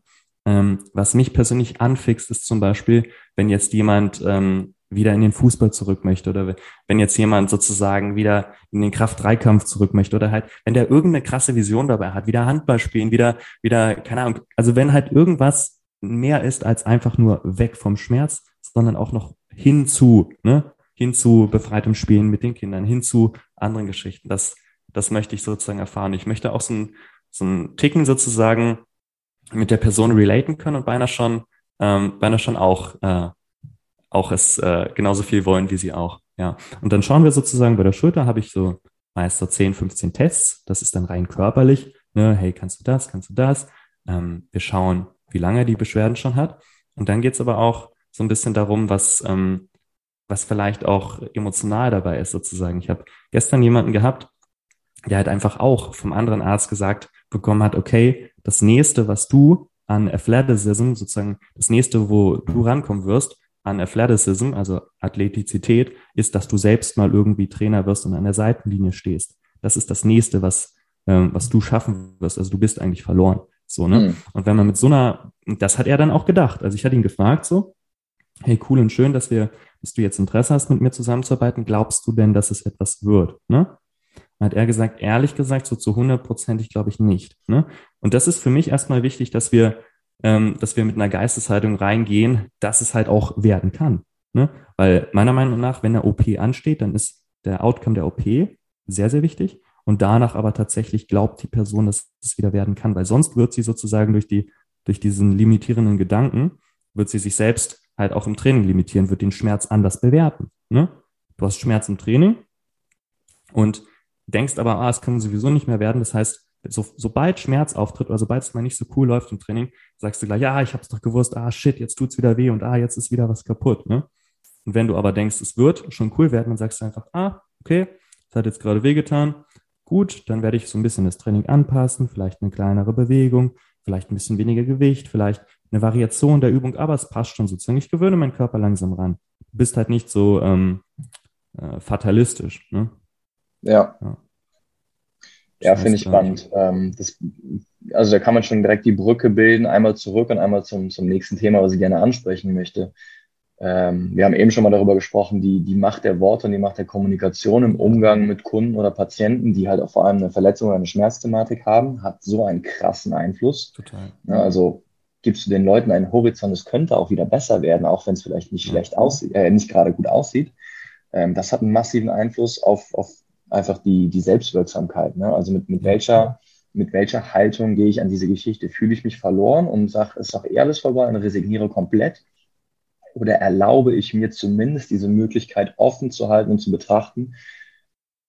Ähm, was mich persönlich anfixt, ist zum Beispiel, wenn jetzt jemand ähm, wieder in den Fußball zurück möchte oder wenn jetzt jemand sozusagen wieder in den Kraft-3-Kampf zurück möchte oder halt, wenn der irgendeine krasse Vision dabei hat, wieder Handball spielen, wieder, wieder, keine Ahnung, also wenn halt irgendwas mehr ist als einfach nur weg vom Schmerz, sondern auch noch hinzu, ne, hinzu befreitem Spielen mit den Kindern, hinzu anderen Geschichten, das, das möchte ich sozusagen erfahren. Ich möchte auch so ein, so ein Ticken sozusagen mit der Person relaten können und beinahe schon, ähm, beinahe schon auch, äh, auch es äh, genauso viel wollen wie sie auch. Ja. Und dann schauen wir sozusagen bei der Schulter habe ich so meist so 10, 15 Tests. Das ist dann rein körperlich. Ne? Hey, kannst du das? Kannst du das? Ähm, wir schauen, wie lange die Beschwerden schon hat. Und dann geht's aber auch so ein bisschen darum, was, ähm, was vielleicht auch emotional dabei ist, sozusagen. Ich habe gestern jemanden gehabt, der halt einfach auch vom anderen Arzt gesagt bekommen hat, okay, das nächste, was du an Athleticism, sozusagen das nächste, wo du rankommen wirst, an Athleticism, also Athletizität, ist, dass du selbst mal irgendwie Trainer wirst und an der Seitenlinie stehst. Das ist das nächste, was, ähm, was du schaffen wirst. Also du bist eigentlich verloren. So, ne? Mhm. Und wenn man mit so einer, das hat er dann auch gedacht. Also ich hatte ihn gefragt, so, hey, cool und schön, dass wir, dass du jetzt Interesse hast, mit mir zusammenzuarbeiten. Glaubst du denn, dass es etwas wird? Ne? Hat er gesagt, ehrlich gesagt, so zu 100 Prozent, ich glaube ich nicht. Ne? Und das ist für mich erstmal wichtig, dass wir ähm, dass wir mit einer Geisteshaltung reingehen, dass es halt auch werden kann. Ne? Weil meiner Meinung nach, wenn der OP ansteht, dann ist der Outcome der OP sehr, sehr wichtig. Und danach aber tatsächlich glaubt die Person, dass es wieder werden kann, weil sonst wird sie sozusagen durch die, durch diesen limitierenden Gedanken, wird sie sich selbst halt auch im Training limitieren, wird den Schmerz anders bewerten. Ne? Du hast Schmerz im Training und denkst aber, ah, es kann sowieso nicht mehr werden. Das heißt, so, sobald Schmerz auftritt oder sobald es mal nicht so cool läuft im Training, sagst du gleich, ja, ich habe es doch gewusst, ah shit, jetzt tut's wieder weh und ah, jetzt ist wieder was kaputt. Ne? Und wenn du aber denkst, es wird schon cool werden, dann sagst du einfach, ah, okay, es hat jetzt gerade wehgetan, gut, dann werde ich so ein bisschen das Training anpassen, vielleicht eine kleinere Bewegung, vielleicht ein bisschen weniger Gewicht, vielleicht eine Variation der Übung, aber es passt schon sozusagen. Ich gewöhne meinen Körper langsam ran. Du bist halt nicht so ähm, äh, fatalistisch. Ne? Ja. ja. Ja, finde ich spannend. Ähm, das, also da kann man schon direkt die Brücke bilden, einmal zurück und einmal zum, zum nächsten Thema, was ich gerne ansprechen möchte. Ähm, wir haben eben schon mal darüber gesprochen, die, die Macht der Worte und die Macht der Kommunikation im Umgang mit Kunden oder Patienten, die halt auch vor allem eine Verletzung oder eine Schmerzthematik haben, hat so einen krassen Einfluss. Total. Ja, also gibst du den Leuten einen Horizont, es könnte auch wieder besser werden, auch wenn es vielleicht nicht schlecht aussieht, äh, nicht gerade gut aussieht. Ähm, das hat einen massiven Einfluss auf, auf einfach die, die Selbstwirksamkeit. Ne? Also mit, mit welcher mit welcher Haltung gehe ich an diese Geschichte? Fühle ich mich verloren und sage, es ist doch eh alles vorbei und resigniere komplett? Oder erlaube ich mir zumindest diese Möglichkeit offen zu halten und zu betrachten?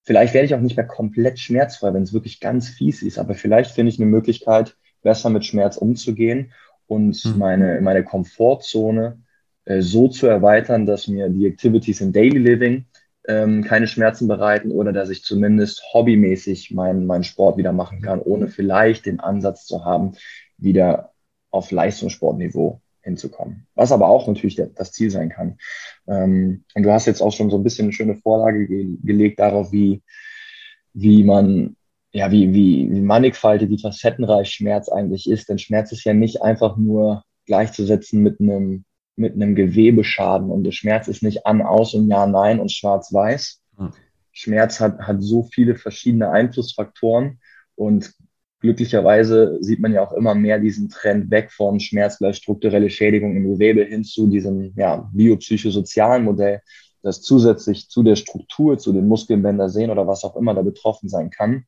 Vielleicht werde ich auch nicht mehr komplett schmerzfrei, wenn es wirklich ganz fies ist, aber vielleicht finde ich eine Möglichkeit, besser mit Schmerz umzugehen und mhm. meine, meine Komfortzone äh, so zu erweitern, dass mir die Activities in Daily Living ähm, keine Schmerzen bereiten oder dass ich zumindest hobbymäßig meinen, meinen Sport wieder machen kann, ohne vielleicht den Ansatz zu haben, wieder auf Leistungssportniveau hinzukommen. Was aber auch natürlich der, das Ziel sein kann. Ähm, und du hast jetzt auch schon so ein bisschen eine schöne Vorlage ge gelegt darauf, wie, wie man, ja, wie, wie, wie mannigfaltig, wie facettenreich Schmerz eigentlich ist. Denn Schmerz ist ja nicht einfach nur gleichzusetzen mit einem mit einem Gewebeschaden und der Schmerz ist nicht an, aus und ja, nein und schwarz-weiß. Hm. Schmerz hat, hat so viele verschiedene Einflussfaktoren und glücklicherweise sieht man ja auch immer mehr diesen Trend weg von Schmerz gleich strukturelle Schädigung im Gewebe hin zu diesem ja, biopsychosozialen Modell, das zusätzlich zu der Struktur, zu den Muskelbänder sehen oder was auch immer da betroffen sein kann,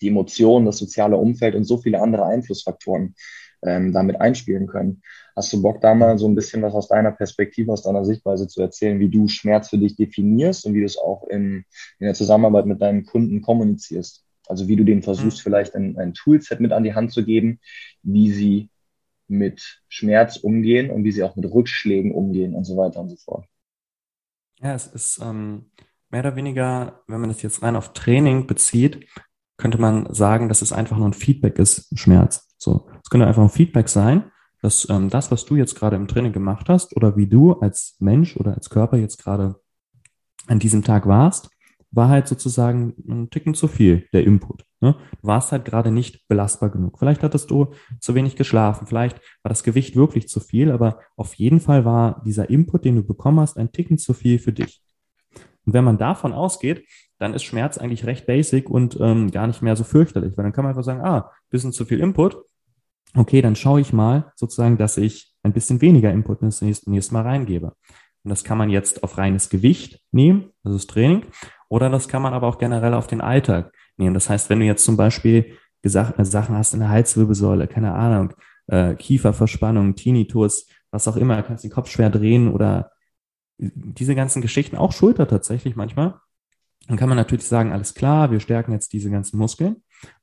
die Emotionen, das soziale Umfeld und so viele andere Einflussfaktoren ähm, damit einspielen können. Hast du Bock, da mal so ein bisschen was aus deiner Perspektive, aus deiner Sichtweise zu erzählen, wie du Schmerz für dich definierst und wie du es auch in, in der Zusammenarbeit mit deinen Kunden kommunizierst? Also wie du denen versuchst, mhm. vielleicht ein, ein Toolset mit an die Hand zu geben, wie sie mit Schmerz umgehen und wie sie auch mit Rückschlägen umgehen und so weiter und so fort. Ja, es ist ähm, mehr oder weniger, wenn man das jetzt rein auf Training bezieht, könnte man sagen, dass es einfach nur ein Feedback ist, Schmerz. So, es könnte einfach ein Feedback sein, dass ähm, das, was du jetzt gerade im Training gemacht hast oder wie du als Mensch oder als Körper jetzt gerade an diesem Tag warst, war halt sozusagen ein Ticken zu viel, der Input. Ne? Du warst halt gerade nicht belastbar genug. Vielleicht hattest du zu wenig geschlafen, vielleicht war das Gewicht wirklich zu viel, aber auf jeden Fall war dieser Input, den du bekommen hast, ein Ticken zu viel für dich. Und wenn man davon ausgeht, dann ist Schmerz eigentlich recht basic und ähm, gar nicht mehr so fürchterlich, weil dann kann man einfach sagen, ah, bisschen zu viel Input, okay, dann schaue ich mal sozusagen, dass ich ein bisschen weniger Input ins nächste, nächste Mal reingebe. Und das kann man jetzt auf reines Gewicht nehmen, das ist Training, oder das kann man aber auch generell auf den Alltag nehmen. Das heißt, wenn du jetzt zum Beispiel gesagt, äh, Sachen hast in der Halswirbelsäule, keine Ahnung, äh, Kieferverspannung, Tinnitus, was auch immer, kannst den Kopf schwer drehen oder diese ganzen Geschichten, auch Schulter tatsächlich manchmal, dann kann man natürlich sagen, alles klar, wir stärken jetzt diese ganzen Muskeln.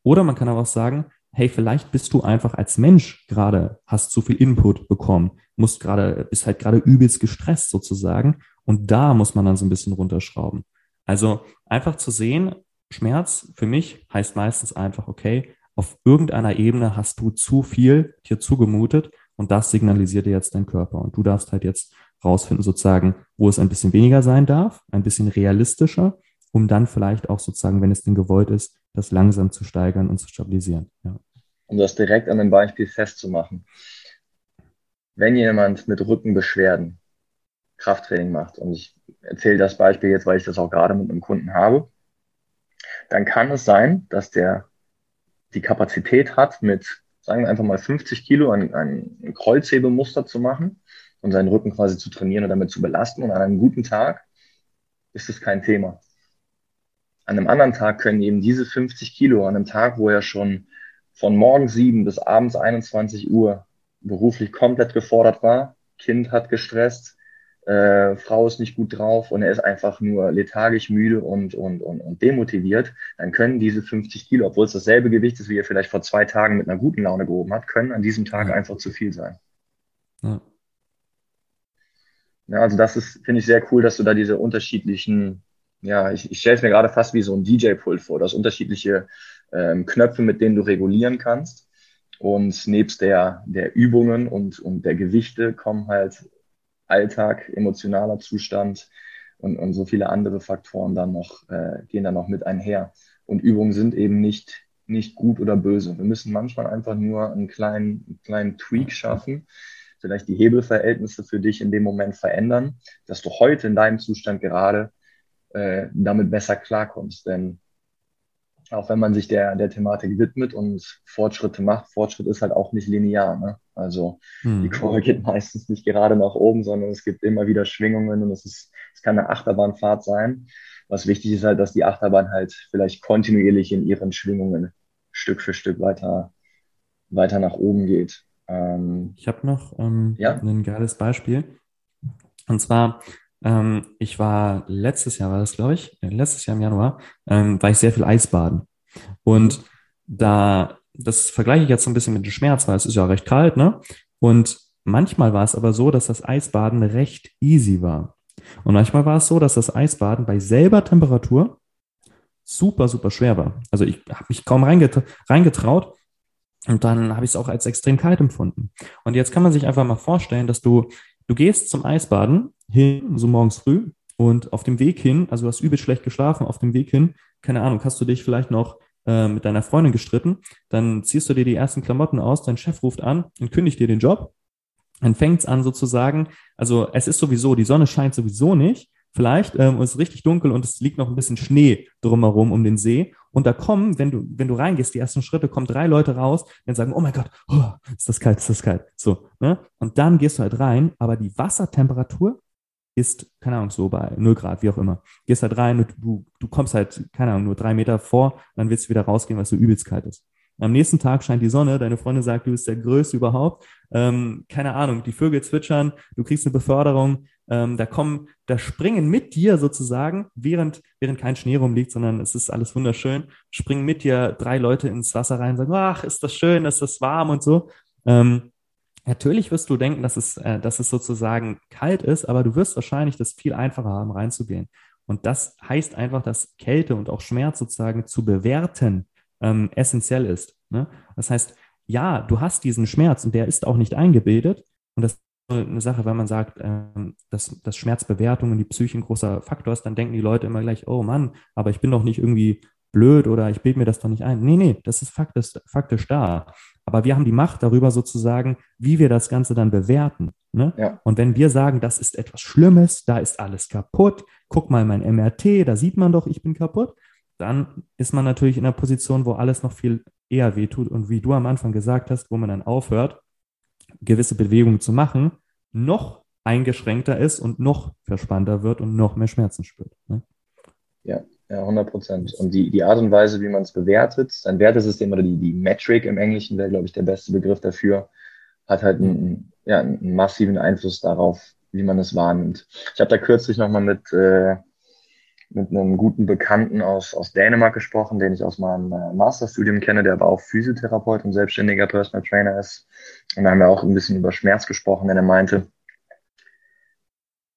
Oder man kann aber auch sagen, hey, vielleicht bist du einfach als Mensch gerade, hast zu viel Input bekommen, musst gerade, bist halt gerade übelst gestresst sozusagen. Und da muss man dann so ein bisschen runterschrauben. Also einfach zu sehen, Schmerz für mich heißt meistens einfach, okay, auf irgendeiner Ebene hast du zu viel dir zugemutet und das signalisiert dir jetzt dein Körper. Und du darfst halt jetzt rausfinden, sozusagen, wo es ein bisschen weniger sein darf, ein bisschen realistischer, um dann vielleicht auch sozusagen, wenn es denn gewollt ist, das langsam zu steigern und zu stabilisieren. Ja. Um das direkt an einem Beispiel festzumachen. Wenn jemand mit Rückenbeschwerden Krafttraining macht, und ich erzähle das Beispiel jetzt, weil ich das auch gerade mit einem Kunden habe, dann kann es sein, dass der die Kapazität hat, mit, sagen wir einfach mal 50 Kilo ein, ein Kreuzhebemuster zu machen und seinen Rücken quasi zu trainieren und damit zu belasten. Und an einem guten Tag ist es kein Thema. An einem anderen Tag können eben diese 50 Kilo, an einem Tag, wo er schon von morgens 7 bis abends 21 Uhr beruflich komplett gefordert war, Kind hat gestresst, äh, Frau ist nicht gut drauf und er ist einfach nur lethargisch, müde und, und, und, und demotiviert, dann können diese 50 Kilo, obwohl es dasselbe Gewicht ist, wie er vielleicht vor zwei Tagen mit einer guten Laune gehoben hat, können an diesem Tag einfach zu viel sein. Ja. ja also das ist, finde ich sehr cool, dass du da diese unterschiedlichen ja, ich, ich stelle es mir gerade fast wie so ein DJ-Pult vor. Du hast unterschiedliche ähm, Knöpfe, mit denen du regulieren kannst. Und nebst der, der Übungen und, und der Gewichte kommen halt Alltag, emotionaler Zustand und, und so viele andere Faktoren dann noch, äh, gehen dann noch mit einher. Und Übungen sind eben nicht, nicht gut oder böse. Wir müssen manchmal einfach nur einen kleinen, einen kleinen Tweak schaffen, vielleicht die Hebelverhältnisse für dich in dem Moment verändern, dass du heute in deinem Zustand gerade äh, damit besser klarkommst. Denn auch wenn man sich der, der Thematik widmet und Fortschritte macht, Fortschritt ist halt auch nicht linear. Ne? Also hm. die Kurve geht meistens nicht gerade nach oben, sondern es gibt immer wieder Schwingungen und es, ist, es kann eine Achterbahnfahrt sein. Was wichtig ist halt, dass die Achterbahn halt vielleicht kontinuierlich in ihren Schwingungen Stück für Stück weiter, weiter nach oben geht. Ähm, ich habe noch ähm, ja? ein geiles Beispiel. Und zwar ähm, ich war letztes Jahr, war das glaube ich, letztes Jahr im Januar, ähm, war ich sehr viel Eisbaden. Und da, das vergleiche ich jetzt so ein bisschen mit dem Schmerz, weil es ist ja recht kalt, ne? Und manchmal war es aber so, dass das Eisbaden recht easy war. Und manchmal war es so, dass das Eisbaden bei selber Temperatur super, super schwer war. Also ich habe mich kaum reingetra reingetraut und dann habe ich es auch als extrem kalt empfunden. Und jetzt kann man sich einfach mal vorstellen, dass du, du gehst zum Eisbaden hin, so morgens früh, und auf dem Weg hin, also du hast übel schlecht geschlafen, auf dem Weg hin, keine Ahnung, hast du dich vielleicht noch äh, mit deiner Freundin gestritten, dann ziehst du dir die ersten Klamotten aus, dein Chef ruft an und kündigt dir den Job. Dann fängt es an sozusagen, also es ist sowieso, die Sonne scheint sowieso nicht, vielleicht, ähm, es ist richtig dunkel und es liegt noch ein bisschen Schnee drumherum um den See. Und da kommen, wenn du, wenn du reingehst, die ersten Schritte, kommen drei Leute raus, dann sagen, oh mein Gott, oh, ist das kalt, ist das kalt. So, ne? Und dann gehst du halt rein, aber die Wassertemperatur ist, keine Ahnung, so bei 0 Grad, wie auch immer. Gehst halt rein und du, du kommst halt, keine Ahnung, nur drei Meter vor, dann willst du wieder rausgehen, weil es so übelst kalt ist. Am nächsten Tag scheint die Sonne, deine Freundin sagt, du bist der Größte überhaupt. Ähm, keine Ahnung, die Vögel zwitschern, du kriegst eine Beförderung, ähm, da kommen, da springen mit dir sozusagen, während, während kein Schnee rumliegt, sondern es ist alles wunderschön, springen mit dir drei Leute ins Wasser rein und sagen, ach, ist das schön, ist das warm und so. Ähm, Natürlich wirst du denken, dass es, äh, dass es sozusagen kalt ist, aber du wirst wahrscheinlich das viel einfacher haben, reinzugehen. Und das heißt einfach, dass Kälte und auch Schmerz sozusagen zu bewerten ähm, essentiell ist. Ne? Das heißt, ja, du hast diesen Schmerz und der ist auch nicht eingebildet. Und das ist eine Sache, wenn man sagt, ähm, dass, dass Schmerzbewertung und die Psyche ein großer Faktor ist, dann denken die Leute immer gleich, oh Mann, aber ich bin doch nicht irgendwie blöd oder ich bilde mir das doch nicht ein. Nee, nee, das ist faktisch, faktisch da. Aber wir haben die Macht darüber sozusagen, wie wir das Ganze dann bewerten. Ne? Ja. Und wenn wir sagen, das ist etwas Schlimmes, da ist alles kaputt, guck mal mein MRT, da sieht man doch, ich bin kaputt, dann ist man natürlich in einer Position, wo alles noch viel eher wehtut. Und wie du am Anfang gesagt hast, wo man dann aufhört, gewisse Bewegungen zu machen, noch eingeschränkter ist und noch verspannter wird und noch mehr Schmerzen spürt. Ne? Ja, ja, 100 Prozent. Und die, die Art und Weise, wie man es bewertet, sein Wertesystem oder die, die Metric im Englischen wäre, glaube ich, der beste Begriff dafür, hat halt einen, ja, einen massiven Einfluss darauf, wie man es wahrnimmt. Ich habe da kürzlich nochmal mit, äh, mit einem guten Bekannten aus, aus Dänemark gesprochen, den ich aus meinem äh, Masterstudium kenne, der aber auch Physiotherapeut und selbstständiger Personal Trainer ist. Und da haben wir auch ein bisschen über Schmerz gesprochen, denn er meinte,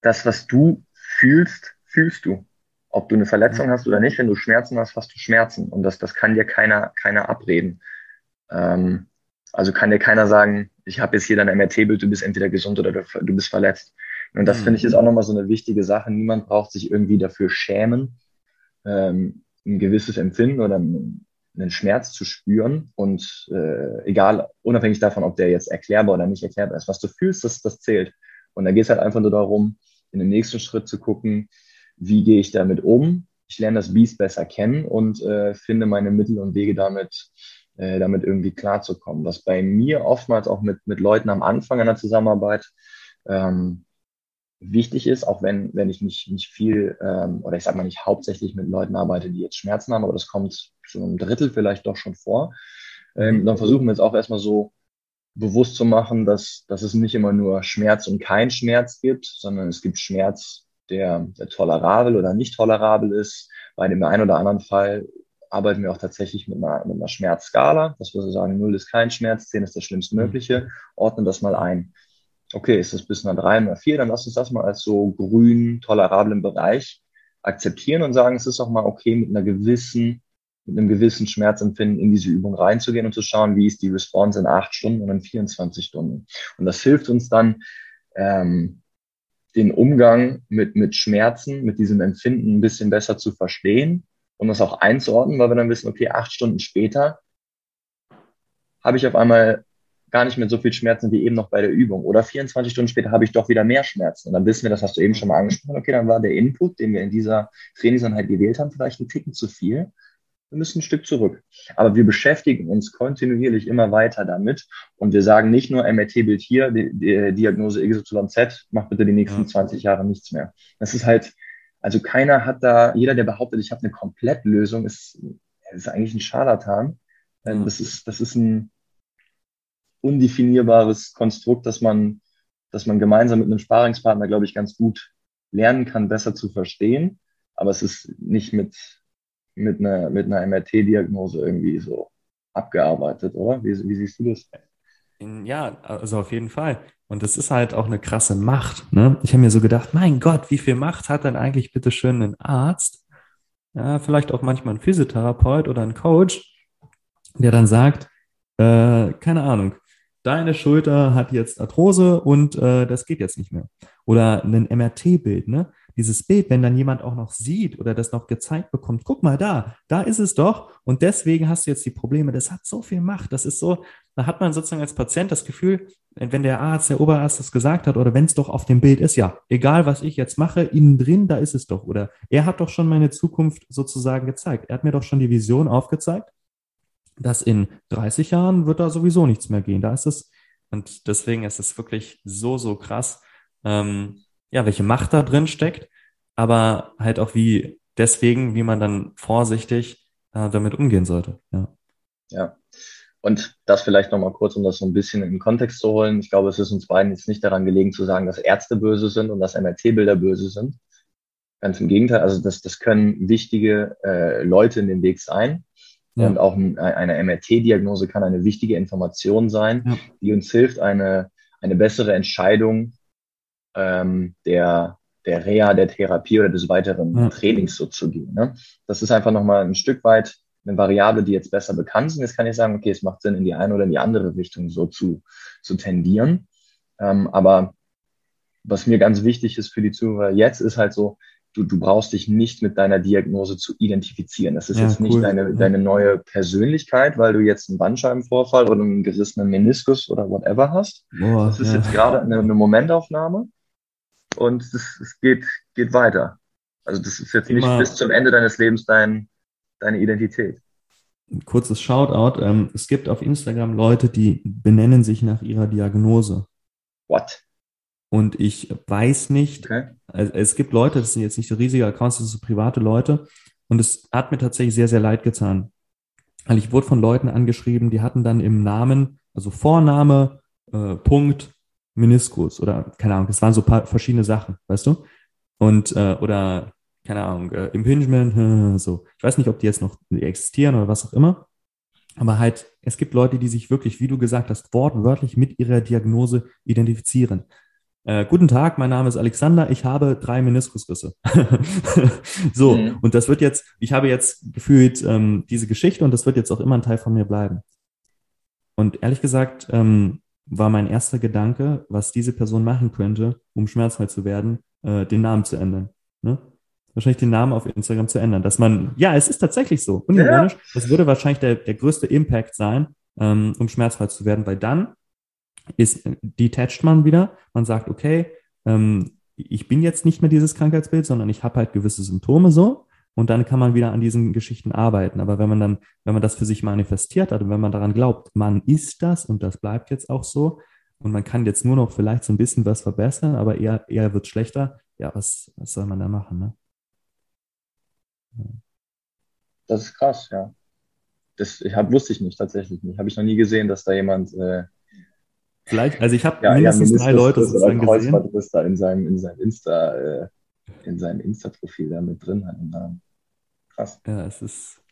das, was du fühlst, fühlst du ob du eine Verletzung hast oder nicht, wenn du Schmerzen hast, hast du Schmerzen. Und das, das kann dir keiner, keiner abreden. Ähm, also kann dir keiner sagen, ich habe jetzt hier dein MRT-Bild, du bist entweder gesund oder du, du bist verletzt. Und das mhm. finde ich ist auch nochmal so eine wichtige Sache. Niemand braucht sich irgendwie dafür schämen, ähm, ein gewisses Empfinden oder einen, einen Schmerz zu spüren. Und äh, egal, unabhängig davon, ob der jetzt erklärbar oder nicht erklärbar ist, was du fühlst, das, das zählt. Und da geht es halt einfach nur darum, in dem nächsten Schritt zu gucken, wie gehe ich damit um. Ich lerne das Biest besser kennen und äh, finde meine Mittel und Wege damit, äh, damit irgendwie klarzukommen. Was bei mir oftmals auch mit, mit Leuten am Anfang einer Zusammenarbeit ähm, wichtig ist, auch wenn, wenn ich nicht, nicht viel ähm, oder ich sage mal nicht hauptsächlich mit Leuten arbeite, die jetzt Schmerzen haben, aber das kommt zu einem Drittel vielleicht doch schon vor. Ähm, dann versuchen wir jetzt auch erstmal so bewusst zu machen, dass, dass es nicht immer nur Schmerz und kein Schmerz gibt, sondern es gibt Schmerz der, tolerabel oder nicht tolerabel ist. Bei dem einen oder anderen Fall arbeiten wir auch tatsächlich mit einer, mit einer Schmerzskala, dass wir so sagen, 0 ist kein Schmerz, 10 ist das Schlimmstmögliche, ordnen das mal ein. Okay, ist das bis einer 3 oder 4, dann lass uns das mal als so grün, tolerablen Bereich akzeptieren und sagen, es ist auch mal okay, mit einer gewissen, mit einem gewissen Schmerzempfinden in diese Übung reinzugehen und zu schauen, wie ist die Response in acht Stunden und in 24 Stunden. Und das hilft uns dann, ähm, den Umgang mit, mit Schmerzen, mit diesem Empfinden ein bisschen besser zu verstehen und das auch einzuordnen, weil wir dann wissen, okay, acht Stunden später habe ich auf einmal gar nicht mehr so viel Schmerzen wie eben noch bei der Übung. Oder 24 Stunden später habe ich doch wieder mehr Schmerzen. Und dann wissen wir, das hast du eben schon mal angesprochen, okay, dann war der Input, den wir in dieser Trainingseinheit gewählt haben, vielleicht ein Ticken zu viel wir müssen ein Stück zurück. Aber wir beschäftigen uns kontinuierlich immer weiter damit und wir sagen nicht nur MRT-Bild hier, die, die Diagnose XYZ, mach bitte die nächsten ja. 20 Jahre nichts mehr. Das ist halt, also keiner hat da, jeder, der behauptet, ich habe eine Komplettlösung, ist, ist eigentlich ein Scharlatan. Ja. Das ist, das ist ein undefinierbares Konstrukt, das man, das man gemeinsam mit einem Sparingspartner, glaube ich, ganz gut lernen kann, besser zu verstehen. Aber es ist nicht mit, mit einer, mit einer MRT-Diagnose irgendwie so abgearbeitet, oder? Wie, wie siehst du das? Ja, also auf jeden Fall. Und das ist halt auch eine krasse Macht. Ne? Ich habe mir so gedacht, mein Gott, wie viel Macht hat denn eigentlich bitte schön ein Arzt? Ja, vielleicht auch manchmal ein Physiotherapeut oder ein Coach, der dann sagt, äh, keine Ahnung, deine Schulter hat jetzt Arthrose und äh, das geht jetzt nicht mehr. Oder ein MRT-Bild, ne? Dieses Bild, wenn dann jemand auch noch sieht oder das noch gezeigt bekommt, guck mal da, da ist es doch und deswegen hast du jetzt die Probleme. Das hat so viel Macht. Das ist so, da hat man sozusagen als Patient das Gefühl, wenn der Arzt, der Oberarzt das gesagt hat oder wenn es doch auf dem Bild ist, ja, egal was ich jetzt mache, innen drin, da ist es doch. Oder er hat doch schon meine Zukunft sozusagen gezeigt. Er hat mir doch schon die Vision aufgezeigt dass in 30 Jahren wird da sowieso nichts mehr gehen. Da ist es, und deswegen ist es wirklich so, so krass, ähm, ja, welche Macht da drin steckt, aber halt auch wie, deswegen, wie man dann vorsichtig äh, damit umgehen sollte. Ja. Ja. Und das vielleicht nochmal kurz, um das so ein bisschen in den Kontext zu holen. Ich glaube, es ist uns beiden jetzt nicht daran gelegen zu sagen, dass Ärzte böse sind und dass MRT-Bilder böse sind. Ganz im Gegenteil. Also das, das können wichtige äh, Leute in dem Weg sein. Ja. Und auch eine MRT-Diagnose kann eine wichtige Information sein, ja. die uns hilft, eine, eine bessere Entscheidung ähm, der, der Reha, der Therapie oder des weiteren ja. Trainings so zu gehen. Ne? Das ist einfach nochmal ein Stück weit eine Variable, die jetzt besser bekannt ist. Jetzt kann ich sagen, okay, es macht Sinn, in die eine oder in die andere Richtung so zu, zu tendieren. Ähm, aber was mir ganz wichtig ist für die Zuhörer jetzt, ist halt so, du, du brauchst dich nicht mit deiner Diagnose zu identifizieren. Das ist ja, jetzt cool. nicht deine, deine neue Persönlichkeit, weil du jetzt einen Bandscheibenvorfall oder einen gerissenen Meniskus oder whatever hast. Boah, das ist ja. jetzt gerade eine, eine, Momentaufnahme und es geht, geht weiter. Also das ist jetzt nicht Immer. bis zum Ende deines Lebens dein, deine Identität. Ein kurzes Shoutout. Ähm, es gibt auf Instagram Leute, die benennen sich nach ihrer Diagnose. What? Und ich weiß nicht, okay. also es gibt Leute, das sind jetzt nicht so riesige Accounts, das sind so private Leute. Und es hat mir tatsächlich sehr, sehr leid getan. Weil ich wurde von Leuten angeschrieben, die hatten dann im Namen, also Vorname, äh, Punkt, Meniskus oder keine Ahnung, das waren so paar verschiedene Sachen, weißt du? Und äh, oder keine Ahnung, äh, Impingement, so. Ich weiß nicht, ob die jetzt noch existieren oder was auch immer. Aber halt, es gibt Leute, die sich wirklich, wie du gesagt hast, wortwörtlich mit ihrer Diagnose identifizieren. Äh, guten Tag, mein Name ist Alexander, ich habe drei Meniskusrisse. so, mhm. und das wird jetzt, ich habe jetzt gefühlt ähm, diese Geschichte und das wird jetzt auch immer ein Teil von mir bleiben. Und ehrlich gesagt ähm, war mein erster Gedanke, was diese Person machen könnte, um schmerzfrei zu werden, äh, den Namen zu ändern. Ne? Wahrscheinlich den Namen auf Instagram zu ändern. Dass man, ja, es ist tatsächlich so, unironisch, ja. das würde wahrscheinlich der, der größte Impact sein, ähm, um schmerzfrei zu werden, weil dann ist, detached man wieder. Man sagt, okay, ähm, ich bin jetzt nicht mehr dieses Krankheitsbild, sondern ich habe halt gewisse Symptome so. Und dann kann man wieder an diesen Geschichten arbeiten. Aber wenn man dann, wenn man das für sich manifestiert hat und wenn man daran glaubt, man ist das und das bleibt jetzt auch so und man kann jetzt nur noch vielleicht so ein bisschen was verbessern, aber eher, eher wird schlechter, ja, was, was soll man da machen, ne? Das ist krass, ja. Das ich hab, wusste ich nicht, tatsächlich nicht. Habe ich noch nie gesehen, dass da jemand äh, Vielleicht, also ich habe ja, mindestens ja, drei Leute sozusagen gesehen. da in seinem, in seinem Insta, äh, in seinem Insta-Profil da mit drin hat. Krass. Ja, es ist.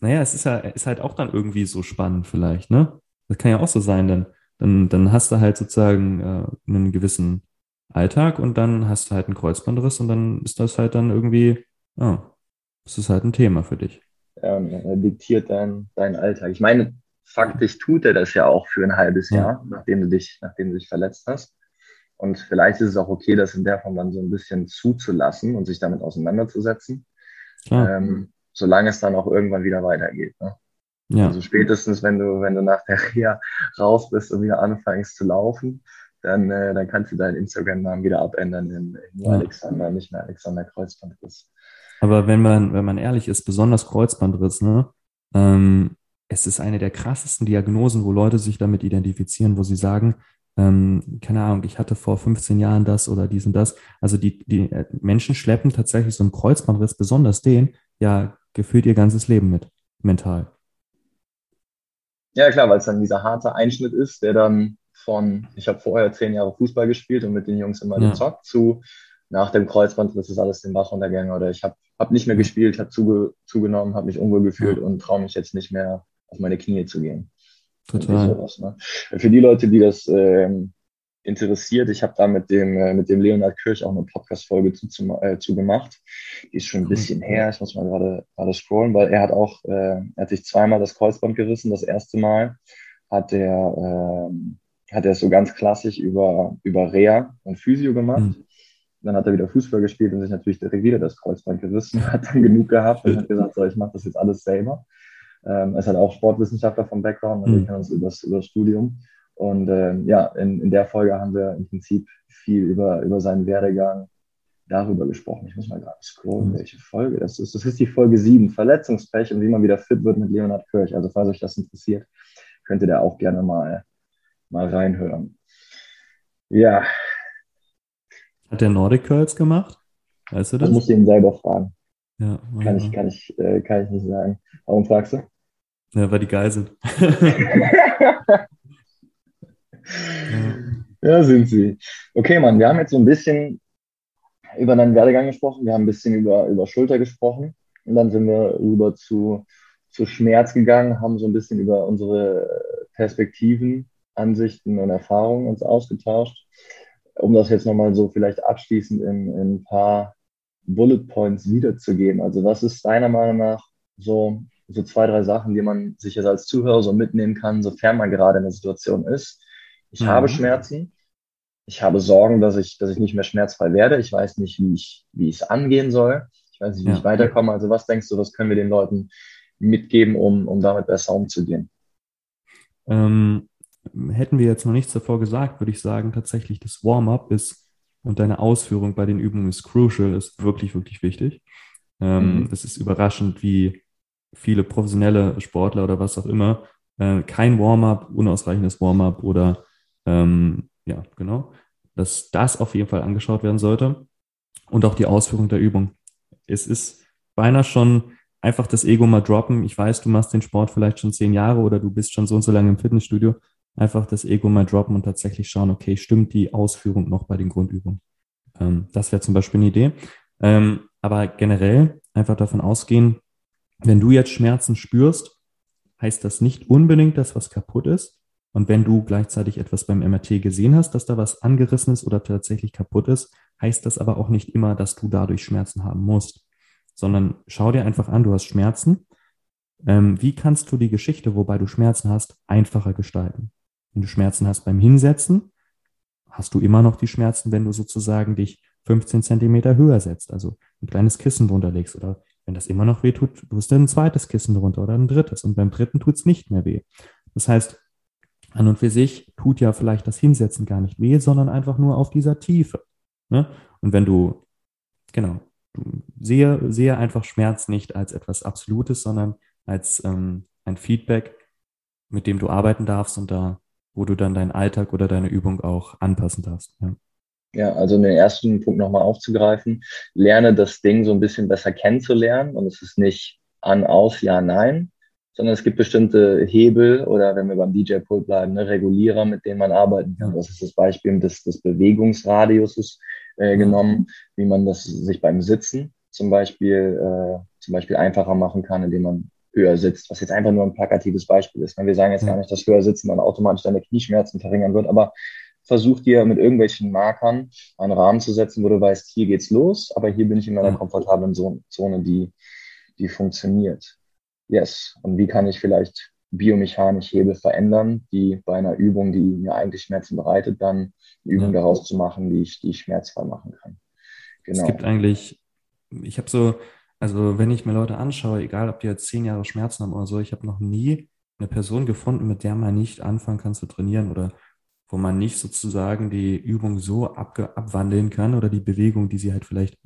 Naja, es ist ja, ist halt auch dann irgendwie so spannend vielleicht, ne? Das kann ja auch so sein, denn dann, dann hast du halt sozusagen äh, einen gewissen Alltag und dann hast du halt einen Kreuzbandriss und dann ist das halt dann irgendwie, ja, das ist halt ein Thema für dich. Ja, und er diktiert deinen dein Alltag. Ich meine, faktisch tut er das ja auch für ein halbes Jahr, ja. nachdem du dich, nachdem du dich verletzt hast. Und vielleicht ist es auch okay, das in der Form dann so ein bisschen zuzulassen und sich damit auseinanderzusetzen. Ähm, solange es dann auch irgendwann wieder weitergeht. Ne? Ja. Also spätestens, wenn du, wenn du nach der Reha raus bist und wieder anfängst zu laufen, dann, äh, dann kannst du deinen Instagram-Namen wieder abändern in, in ja. Alexander, nicht mehr Alexander Kreuzbandriss. Aber wenn man, wenn man ehrlich ist, besonders Kreuzbandriss, ne? Ähm, es ist eine der krassesten Diagnosen, wo Leute sich damit identifizieren, wo sie sagen, ähm, keine Ahnung, ich hatte vor 15 Jahren das oder dies und das. Also die, die äh, Menschen schleppen tatsächlich so einen Kreuzbandriss, besonders den, ja, gefühlt ihr ganzes Leben mit, mental. Ja, klar, weil es dann dieser harte Einschnitt ist, der dann von, ich habe vorher zehn Jahre Fußball gespielt und mit den Jungs immer ja. gezockt, zu nach dem Kreuzbandriss ist alles den Bach runtergegangen oder ich habe hab nicht mehr gespielt, habe zuge, zugenommen, habe mich unwohl gefühlt ja. und traue mich jetzt nicht mehr auf meine Knie zu gehen. Total. Sowas, ne? Für die Leute, die das ähm, interessiert, ich habe da mit dem, äh, mit dem Leonhard Kirch auch eine Podcast-Folge zu, zu, äh, zu gemacht. Die ist schon ein bisschen her. Ich muss mal gerade gerade scrollen, weil er hat auch, äh, er hat sich zweimal das Kreuzband gerissen. Das erste Mal hat er, äh, hat er so ganz klassisch über, über Reha und Physio gemacht. Mhm. Dann hat er wieder Fußball gespielt und sich natürlich direkt wieder das Kreuzband gerissen, hat dann genug gehabt und hat gesagt, so, ich mache das jetzt alles selber. Ähm, ist halt auch Sportwissenschaftler vom Background, also mhm. wir kennen uns über das, über das Studium. Und ähm, ja, in, in der Folge haben wir im Prinzip viel über, über seinen Werdegang darüber gesprochen. Ich muss mal gerade scrollen, mhm. welche Folge das ist. Das ist die Folge 7, Verletzungspech und wie man wieder fit wird mit Leonhard Kirch. Also falls euch das interessiert, könnt ihr da auch gerne mal, mal reinhören. Ja. Hat der Nordic Curls gemacht? Weißt du das? Das musst du ihn selber fragen. Ja, kann, ich, kann, ich, äh, kann ich nicht sagen. Warum fragst du? Ja, weil die geil sind. ja. sind sie. Okay, Mann, wir haben jetzt so ein bisschen über deinen Werdegang gesprochen, wir haben ein bisschen über, über Schulter gesprochen und dann sind wir rüber zu, zu Schmerz gegangen, haben so ein bisschen über unsere Perspektiven, Ansichten und Erfahrungen uns ausgetauscht. Um das jetzt nochmal so vielleicht abschließend in, in ein paar Bullet Points wiederzugeben. Also was ist deiner Meinung nach so so zwei, drei Sachen, die man sich jetzt als Zuhörer so mitnehmen kann, sofern man gerade in der Situation ist. Ich mhm. habe Schmerzen. Ich habe Sorgen, dass ich, dass ich nicht mehr schmerzfrei werde. Ich weiß nicht, wie ich, wie ich es angehen soll. Ich weiß nicht, wie ja. ich weiterkomme. Also was denkst du, was können wir den Leuten mitgeben, um, um damit besser umzugehen? Ähm, hätten wir jetzt noch nichts davor gesagt, würde ich sagen, tatsächlich das Warm-up ist und deine Ausführung bei den Übungen ist crucial, ist wirklich, wirklich wichtig. Ähm, mhm. Es ist überraschend, wie viele professionelle Sportler oder was auch immer äh, kein Warm-up, unausreichendes Warm-up oder ähm, ja, genau, dass das auf jeden Fall angeschaut werden sollte und auch die Ausführung der Übung. Es ist beinahe schon einfach das Ego mal droppen. Ich weiß, du machst den Sport vielleicht schon zehn Jahre oder du bist schon so und so lange im Fitnessstudio. Einfach das Ego mal droppen und tatsächlich schauen, okay, stimmt die Ausführung noch bei den Grundübungen? Ähm, das wäre zum Beispiel eine Idee. Ähm, aber generell einfach davon ausgehen, wenn du jetzt Schmerzen spürst, heißt das nicht unbedingt, dass was kaputt ist. Und wenn du gleichzeitig etwas beim MRT gesehen hast, dass da was angerissen ist oder tatsächlich kaputt ist, heißt das aber auch nicht immer, dass du dadurch Schmerzen haben musst. Sondern schau dir einfach an, du hast Schmerzen. Ähm, wie kannst du die Geschichte, wobei du Schmerzen hast, einfacher gestalten? Wenn du Schmerzen hast beim Hinsetzen, hast du immer noch die Schmerzen, wenn du sozusagen dich 15 Zentimeter höher setzt, also ein kleines Kissen drunter legst oder wenn das immer noch weh tut, du hast dann ein zweites Kissen drunter oder ein drittes und beim dritten tut es nicht mehr weh. Das heißt, an und für sich tut ja vielleicht das Hinsetzen gar nicht weh, sondern einfach nur auf dieser Tiefe. Ne? Und wenn du, genau, du sehe, sehe einfach Schmerz nicht als etwas Absolutes, sondern als ähm, ein Feedback, mit dem du arbeiten darfst und da, wo du dann deinen Alltag oder deine Übung auch anpassen darfst. Ja. Ja, also den ersten Punkt nochmal aufzugreifen. Lerne das Ding so ein bisschen besser kennenzulernen. Und es ist nicht an, aus, ja, nein, sondern es gibt bestimmte Hebel oder wenn wir beim DJ-Pult bleiben, ne, Regulierer, mit denen man arbeiten kann. Das ist das Beispiel des, des Bewegungsradiuses äh, genommen, wie man das sich beim Sitzen zum Beispiel, äh, zum Beispiel einfacher machen kann, indem man höher sitzt, was jetzt einfach nur ein plakatives Beispiel ist. Ne? Wir sagen jetzt gar nicht, dass höher sitzen dann automatisch deine Knieschmerzen verringern wird, aber versuch dir mit irgendwelchen Markern einen Rahmen zu setzen, wo du weißt, hier geht's los, aber hier bin ich in meiner komfortablen Zone, die, die funktioniert. Yes. Und wie kann ich vielleicht biomechanisch Hebel verändern, die bei einer Übung, die mir eigentlich Schmerzen bereitet, dann eine Übung ja. daraus zu machen, die ich, die ich schmerzfrei machen kann. Genau. Es gibt eigentlich, ich habe so, also wenn ich mir Leute anschaue, egal ob die jetzt zehn Jahre Schmerzen haben oder so, ich habe noch nie eine Person gefunden, mit der man nicht anfangen kann zu trainieren oder wo man nicht sozusagen die Übung so abwandeln kann oder die Bewegung, die sie halt vielleicht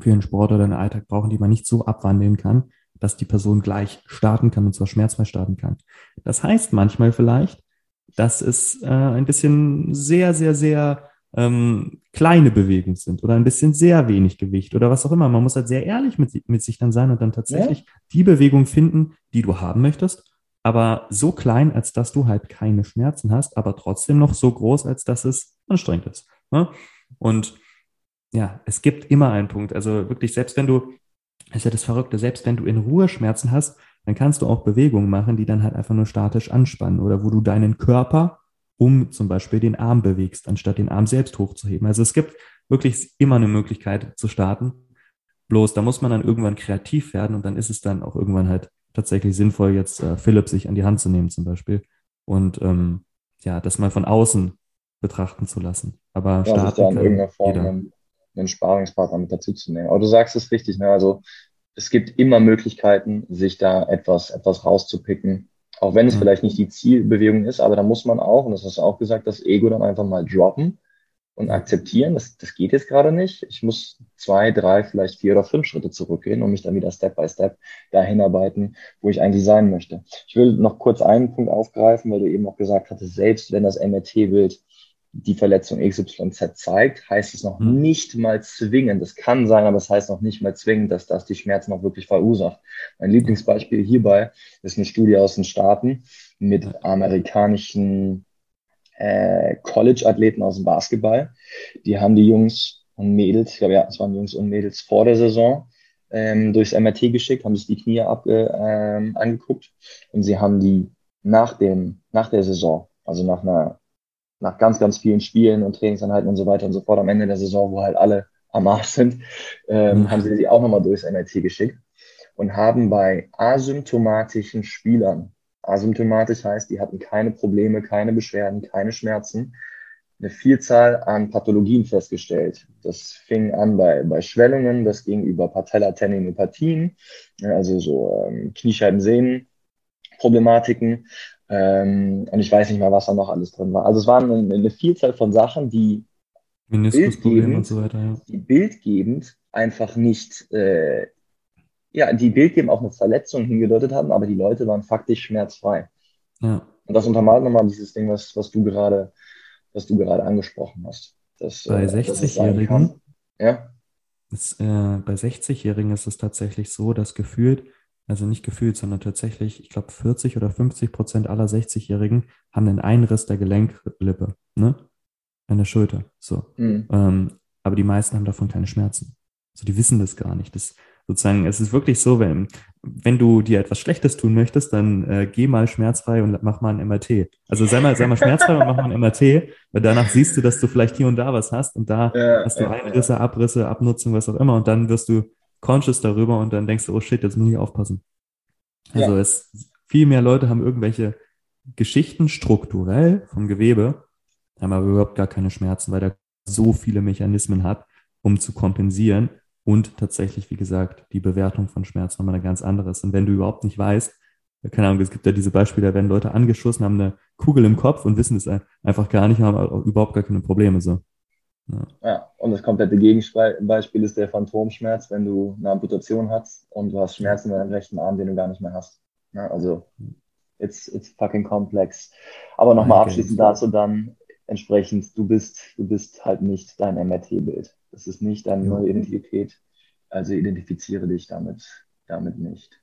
für ihren Sport oder den Alltag brauchen, die man nicht so abwandeln kann, dass die Person gleich starten kann und zwar schmerzfrei starten kann. Das heißt manchmal vielleicht, dass es äh, ein bisschen sehr, sehr, sehr ähm, kleine Bewegungen sind oder ein bisschen sehr wenig Gewicht oder was auch immer. Man muss halt sehr ehrlich mit, mit sich dann sein und dann tatsächlich ja. die Bewegung finden, die du haben möchtest aber so klein, als dass du halt keine Schmerzen hast, aber trotzdem noch so groß, als dass es anstrengend ist. Ne? Und ja, es gibt immer einen Punkt. Also wirklich, selbst wenn du ist ja das Verrückte, selbst wenn du in Ruhe Schmerzen hast, dann kannst du auch Bewegungen machen, die dann halt einfach nur statisch anspannen oder wo du deinen Körper um zum Beispiel den Arm bewegst, anstatt den Arm selbst hochzuheben. Also es gibt wirklich immer eine Möglichkeit zu starten. Bloß da muss man dann irgendwann kreativ werden und dann ist es dann auch irgendwann halt tatsächlich sinnvoll, jetzt äh, Philipp sich an die Hand zu nehmen zum Beispiel und ähm, ja, das mal von außen betrachten zu lassen. Aber ja, starten da in irgendeiner Form einen, einen Sparingspartner mit dazu zu nehmen. Aber du sagst es richtig, ne? Also es gibt immer Möglichkeiten, sich da etwas, etwas rauszupicken. Auch wenn es mhm. vielleicht nicht die Zielbewegung ist, aber da muss man auch, und das hast du auch gesagt, das Ego dann einfach mal droppen und akzeptieren, das, das geht jetzt gerade nicht. Ich muss zwei, drei, vielleicht vier oder fünf Schritte zurückgehen und mich dann wieder Step by Step dahin arbeiten, wo ich eigentlich sein möchte. Ich will noch kurz einen Punkt aufgreifen, weil du eben auch gesagt hattest, selbst wenn das MRT-Bild die Verletzung XYZ zeigt, heißt es noch mhm. nicht mal zwingend. Das kann sein, aber es das heißt noch nicht mal zwingend, dass das die Schmerzen auch wirklich verursacht. Mein Lieblingsbeispiel hierbei ist eine Studie aus den Staaten mit amerikanischen äh, College-Athleten aus dem Basketball. Die haben die Jungs und Mädels, ich glaube ja, es waren Jungs und Mädels vor der Saison, ähm, durchs MRT geschickt, haben sich die Knie ab, äh, ähm, angeguckt und sie haben die nach dem, nach der Saison, also nach einer nach ganz, ganz vielen Spielen und Trainingseinheiten und so weiter und so fort am Ende der Saison, wo halt alle am Arsch sind, ähm, mhm. haben sie sie auch nochmal durchs MRT geschickt und haben bei asymptomatischen Spielern, asymptomatisch heißt, die hatten keine Probleme, keine Beschwerden, keine Schmerzen, eine Vielzahl an Pathologien festgestellt. Das fing an bei, bei Schwellungen, das ging über Patellateninopathien, also so ähm, Kniescheibensehnen, Problematiken, ähm, und ich weiß nicht mehr, was da noch alles drin war. Also es waren eine, eine Vielzahl von Sachen, die bildgebend, und so weiter, ja. die bildgebend einfach nicht, äh, ja, die bildgebend auf eine Verletzung hingedeutet haben, aber die Leute waren faktisch schmerzfrei. Ja. Und das untermalt nochmal dieses Ding, was, was du gerade, was du gerade angesprochen hast. Dass, bei äh, 60-Jährigen, ja. Ist, äh, bei 60-Jährigen ist es tatsächlich so, dass gefühlt also nicht gefühlt, sondern tatsächlich, ich glaube, 40 oder 50 Prozent aller 60-Jährigen haben einen Einriss der Gelenklippe, ne? An der Schulter. So. Mhm. Ähm, aber die meisten haben davon keine Schmerzen. Also die wissen das gar nicht. Das sozusagen, es ist wirklich so, wenn, wenn du dir etwas Schlechtes tun möchtest, dann äh, geh mal schmerzfrei und mach mal ein MRT. Also sei mal, sei mal schmerzfrei und mach mal ein MRT, weil danach siehst du, dass du vielleicht hier und da was hast und da ja, hast du Einrisse, Abrisse, Abnutzung, was auch immer und dann wirst du conscious darüber und dann denkst du, oh shit, jetzt muss ich aufpassen. Also ja. es, viel mehr Leute haben irgendwelche Geschichten strukturell vom Gewebe, haben aber überhaupt gar keine Schmerzen, weil der so viele Mechanismen hat, um zu kompensieren. Und tatsächlich, wie gesagt, die Bewertung von Schmerz nochmal eine ganz andere ist. Und wenn du überhaupt nicht weißt, keine Ahnung, es gibt ja diese Beispiele, da werden Leute angeschossen, haben eine Kugel im Kopf und wissen es einfach gar nicht, haben überhaupt gar keine Probleme. So. Ja. ja, und das komplette Gegenbeispiel ist der Phantomschmerz, wenn du eine Amputation hast und du hast Schmerzen in deinem rechten Arm, den du gar nicht mehr hast. Ja, also, it's, it's fucking complex. Aber nochmal abschließend dazu dann entsprechend, du bist, du bist halt nicht dein MRT-Bild. Das ist nicht deine neue Identität. Also identifiziere dich damit, damit nicht.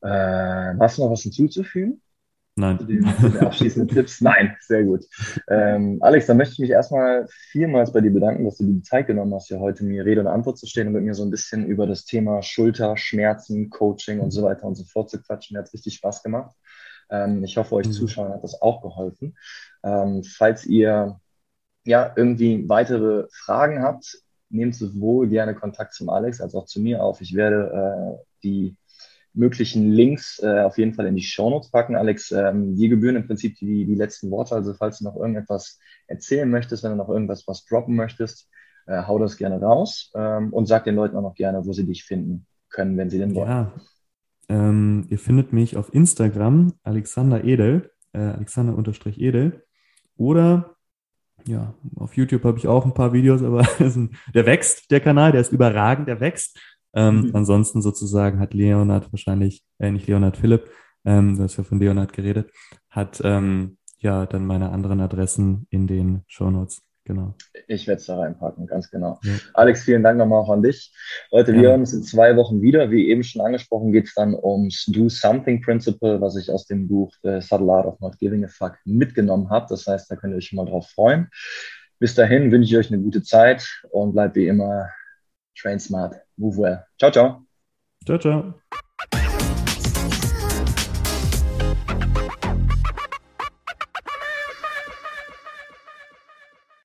Äh, hast du noch was hinzuzufügen? Nein. Zu den, zu den abschließenden Tipps? Nein, sehr gut. Ähm, Alex, dann möchte ich mich erstmal vielmals bei dir bedanken, dass du dir die Zeit genommen hast, hier heute mir Rede und Antwort zu stehen und mit mir so ein bisschen über das Thema Schulter, Schmerzen, Coaching und so weiter und so fort zu quatschen. Mir hat richtig Spaß gemacht. Ähm, ich hoffe, euch mhm. Zuschauern hat das auch geholfen. Ähm, falls ihr ja irgendwie weitere Fragen habt, nehmt sowohl gerne Kontakt zum Alex als auch zu mir auf. Ich werde äh, die möglichen Links äh, auf jeden Fall in die Shownotes packen. Alex, ähm, dir gebühren im Prinzip die, die letzten Worte. Also falls du noch irgendetwas erzählen möchtest, wenn du noch irgendwas was droppen möchtest, äh, hau das gerne raus ähm, und sag den Leuten auch noch gerne, wo sie dich finden können, wenn sie denn wollen. Ja, ähm, ihr findet mich auf Instagram, Alexander Edel, äh, Alexander-Edel oder ja, auf YouTube habe ich auch ein paar Videos, aber der wächst, der Kanal, der ist überragend, der wächst. Ähm, mhm. Ansonsten sozusagen hat Leonard wahrscheinlich, äh, nicht Leonard Philipp, ähm, du hast ja von Leonard geredet, hat ähm, ja dann meine anderen Adressen in den Shownotes. Genau. Ich werde es da reinpacken, ganz genau. Ja. Alex, vielen Dank nochmal auch an dich. Leute, wir ja. hören uns in zwei Wochen wieder. Wie eben schon angesprochen, geht es dann ums Do Something Principle, was ich aus dem Buch The Subtle Art of Not Giving a Fuck mitgenommen habe. Das heißt, da könnt ihr euch schon mal drauf freuen. Bis dahin wünsche ich euch eine gute Zeit und bleibt wie immer train smart, move well. Ciao, ciao. Ciao, ciao.